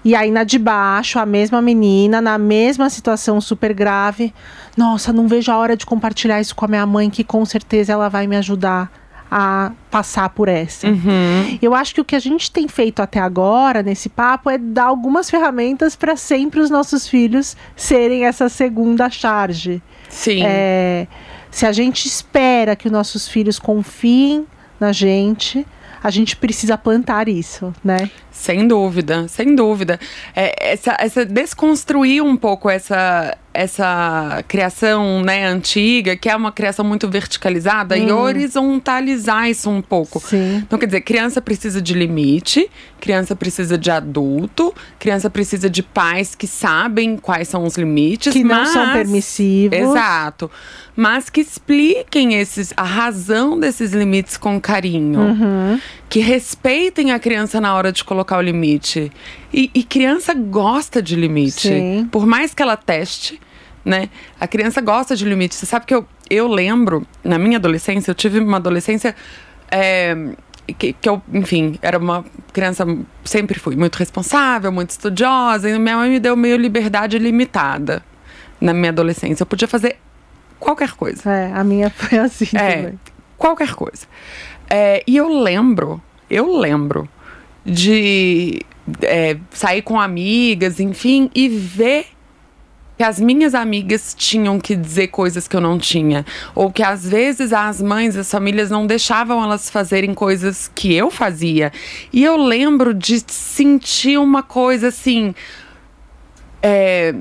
E aí na de baixo, a mesma menina, na mesma situação super grave. Nossa, não vejo a hora de compartilhar isso com a minha mãe, que com certeza ela vai me ajudar a passar por essa. Uhum. Eu acho que o que a gente tem feito até agora nesse papo é dar algumas ferramentas para sempre os nossos filhos serem essa segunda charge. Sim. É, se a gente espera que os nossos filhos confiem na gente, a gente precisa plantar isso, né? Sem dúvida, sem dúvida. É, essa, essa desconstruir um pouco essa essa criação né, antiga, que é uma criação muito verticalizada, e horizontalizar isso um pouco. Sim. Então, quer dizer, criança precisa de limite, criança precisa de adulto, criança precisa de pais que sabem quais são os limites. Que não mas- são permissivos. Exato. Mas que expliquem esses, a razão desses limites com carinho. Uhum. Que respeitem a criança na hora de colocar o limite. E, e criança gosta de limite. Sim. Por mais que ela teste, né? A criança gosta de limite. Você sabe que eu, eu lembro, na minha adolescência, eu tive uma adolescência. é, que, que eu, enfim, era uma criança, sempre fui muito responsável, muito estudiosa, e minha mãe me deu meio liberdade limitada na minha adolescência. Eu podia fazer qualquer coisa. É, a minha foi assim É, também. qualquer coisa. É, e eu lembro, eu lembro de é, sair com amigas, enfim, e ver que as minhas amigas tinham que dizer coisas que eu não tinha. Ou que às vezes as mães, as famílias não deixavam elas fazerem coisas que eu fazia. E eu lembro de sentir uma coisa assim. é,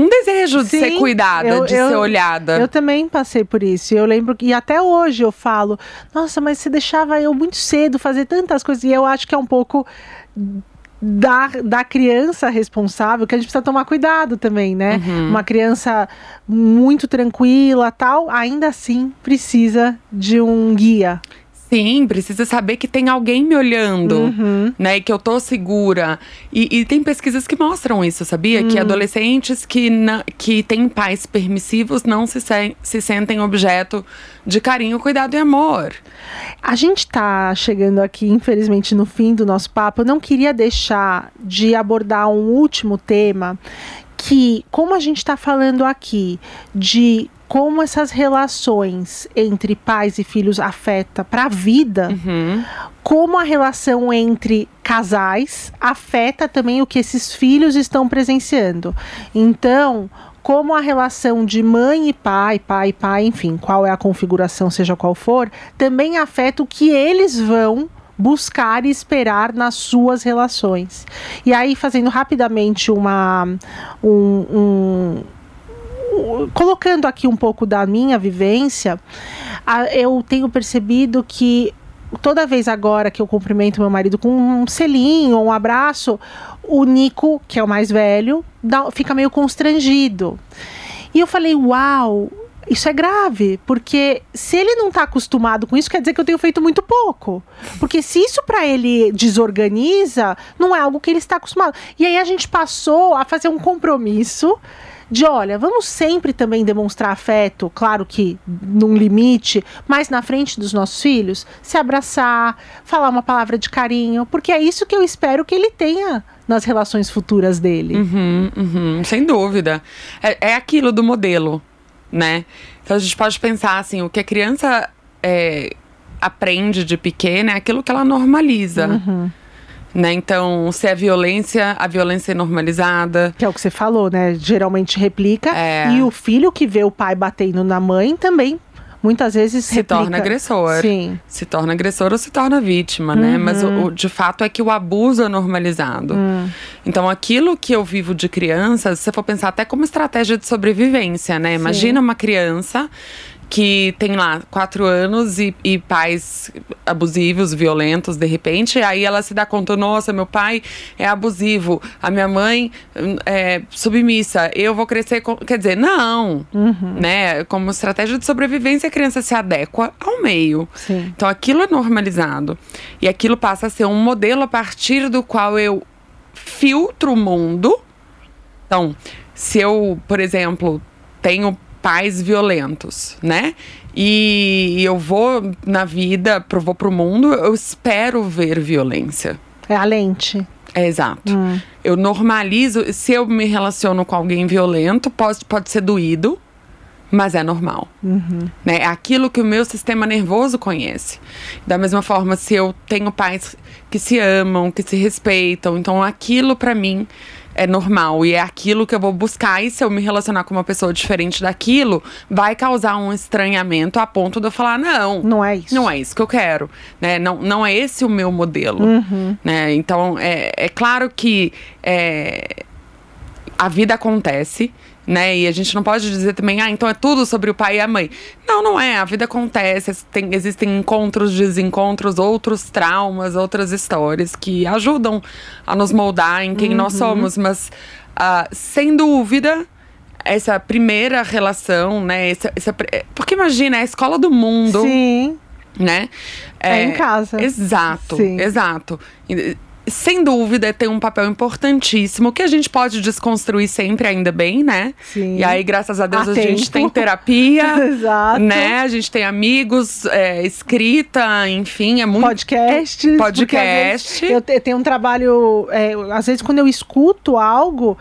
um desejo de ser Sim, cuidada, eu- de eu- ser olhada. Eu também passei por isso. Eu lembro que e até hoje eu falo, nossa, mas você deixava eu muito cedo fazer tantas coisas. E eu acho que é um pouco da, da criança responsável que a gente precisa tomar cuidado também, né? Uhum. Uma criança muito tranquila, tal, ainda assim precisa de um guia. Sim, precisa saber que tem alguém me olhando, Uhum. né? E que eu tô segura. E, e tem pesquisas que mostram isso, sabia? Hum. Que adolescentes que, na- que têm pais permissivos não se, se, se sentem objeto de carinho, cuidado e amor. A gente tá chegando aqui, infelizmente, no fim do nosso papo. Eu não queria deixar de abordar um último tema que, como a gente está falando aqui, de como essas relações entre pais e filhos afeta para a vida, Uhum. como a relação entre casais afeta também o que esses filhos estão presenciando. Então, como a relação de mãe e pai, pai e pai, enfim, qual é a configuração, seja qual for, também afeta o que eles vão buscar e esperar nas suas relações. E aí, fazendo rapidamente uma um- um colocando aqui um pouco da minha vivência, eu tenho percebido que toda vez agora que eu cumprimento meu marido com um selinho, um abraço, o Nico, que é o mais velho, dá- fica meio constrangido. E eu falei, uau, isso é grave, porque se ele não está acostumado com isso, quer dizer que eu tenho feito muito pouco. Porque se isso para ele desorganiza, não é algo que ele está acostumado. E aí a gente passou a fazer um compromisso de, olha, vamos sempre também demonstrar afeto, claro que num limite, mas na frente dos nossos filhos, se abraçar, falar uma palavra de carinho, porque é isso que eu espero que ele tenha nas relações futuras dele. Uhum, uhum, sem dúvida. É, é aquilo do modelo, né? Então a gente pode pensar assim, o que a criança é, aprende de pequena é aquilo que ela normaliza. Uhum. Né? Então, se é violência, a violência é normalizada. Que é o que você falou, né? Geralmente replica. É. E o filho que vê o pai batendo na mãe também, muitas vezes Se replica. torna agressor. Sim. Se torna agressor ou se torna vítima, né? Mas o, o- de fato é que o abuso é normalizado. Então, aquilo que eu vivo de criança, se você for pensar até como estratégia de sobrevivência, né? Imagina uma criança que tem lá quatro anos e, e pais abusivos, violentos, de repente, aí ela se dá conta, nossa, meu pai é abusivo, a minha mãe hum, é submissa, eu vou crescer com... Quer dizer, não, né? Como estratégia de sobrevivência, a criança se adequa ao meio. Sim. Então aquilo é normalizado. E aquilo passa a ser um modelo a partir do qual eu filtro o mundo. Então, se eu, por exemplo, tenho pais violentos, né? E eu vou na vida, vou pro mundo, eu espero ver violência. É a lente. É exato. Hum. Eu normalizo, se eu me relaciono com alguém violento, pode, pode ser doído, mas é normal. Né? É aquilo que o meu sistema nervoso conhece. Da mesma forma, se eu tenho pais que se amam, que se respeitam, então aquilo para mim é normal e é aquilo que eu vou buscar. E se eu me relacionar com uma pessoa diferente daquilo, vai causar um estranhamento a ponto de eu falar: não, Não é isso. não é isso que eu quero, né? Não, não é esse o meu modelo, Uhum. né? Então é, é claro que é, a vida acontece, né? E a gente não pode dizer também, ah, então é tudo sobre o pai e a mãe. Não, não é. A vida acontece, tem- existem encontros, desencontros, outros traumas, outras histórias que ajudam a nos moldar em quem nós somos, mas ah, sem dúvida. Essa primeira relação, né? Essa, essa, porque imagina, é a escola do mundo Sim. né? É em casa. Exato, Sim. exato. E, Sem dúvida, tem um papel importantíssimo que a gente pode desconstruir sempre, ainda bem, né? Sim. E aí, graças a Deus, Há a gente tem terapia. Exato. Né? A gente tem amigos, é, escrita, enfim, é muito. Podcasts. Podcast. vezes Eu, eu tenho um trabalho. é, às vezes, quando eu escuto algo,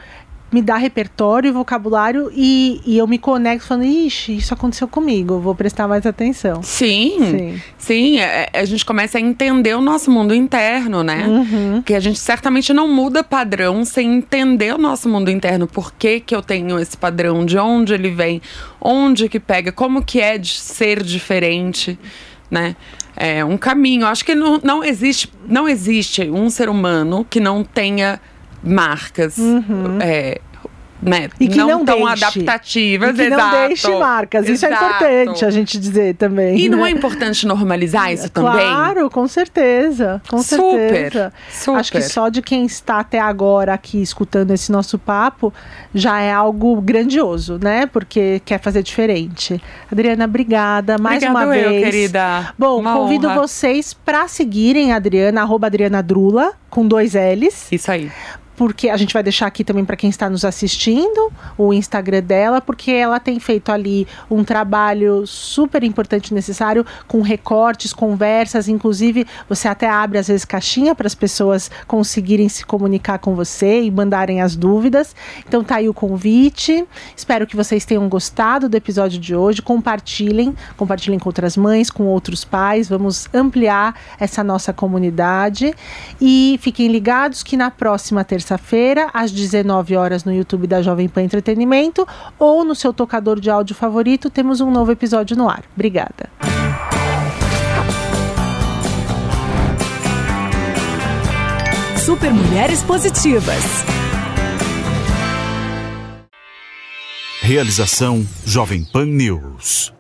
me dá repertório e vocabulário e, e eu me conecto falando, ixi, isso aconteceu comigo, vou prestar mais atenção. Sim, Sim. sim. é- é- a gente começa a entender o nosso mundo interno, né? Uhum. Que a gente certamente não muda padrão sem entender o nosso mundo interno. Por que, que eu tenho esse padrão? De onde ele vem? Onde que pega? Como que é de ser diferente? Né? É um caminho. Acho que não, não existe não existe um ser humano que não tenha marcas. É, né? Uhum. E que não tão deixe. adaptativas. E que exato. não deixe marcas. Isso é importante a gente dizer também. E não né? é importante normalizar isso também? Claro, com certeza. Com Super, certeza. super. Acho que só de quem está até agora aqui escutando esse nosso papo já é algo grandioso, né? Porque quer fazer diferente. Adriana, obrigada mais Obrigada uma eu, vez. querida. Bom, Uma convido honra. vocês para seguirem a Adriana, arroba Adriana Drula, com dois L's Isso aí. Porque a gente vai deixar aqui também para quem está nos assistindo o Instagram dela, porque ela tem feito ali um trabalho super importante e necessário com recortes, conversas, inclusive você até abre às vezes caixinha para as pessoas conseguirem se comunicar com você e mandarem as dúvidas. Então tá aí o convite. Espero que vocês tenham gostado do episódio de hoje. Compartilhem, compartilhem com outras mães, com outros pais. Vamos ampliar essa nossa comunidade e fiquem ligados que na próxima terça-feira, às 19 horas no YouTube da Jovem Pan Entretenimento ou no seu tocador de áudio favorito, temos um novo episódio no ar. Obrigada. Super Mulheres Positivas. Realização Jovem Pan News.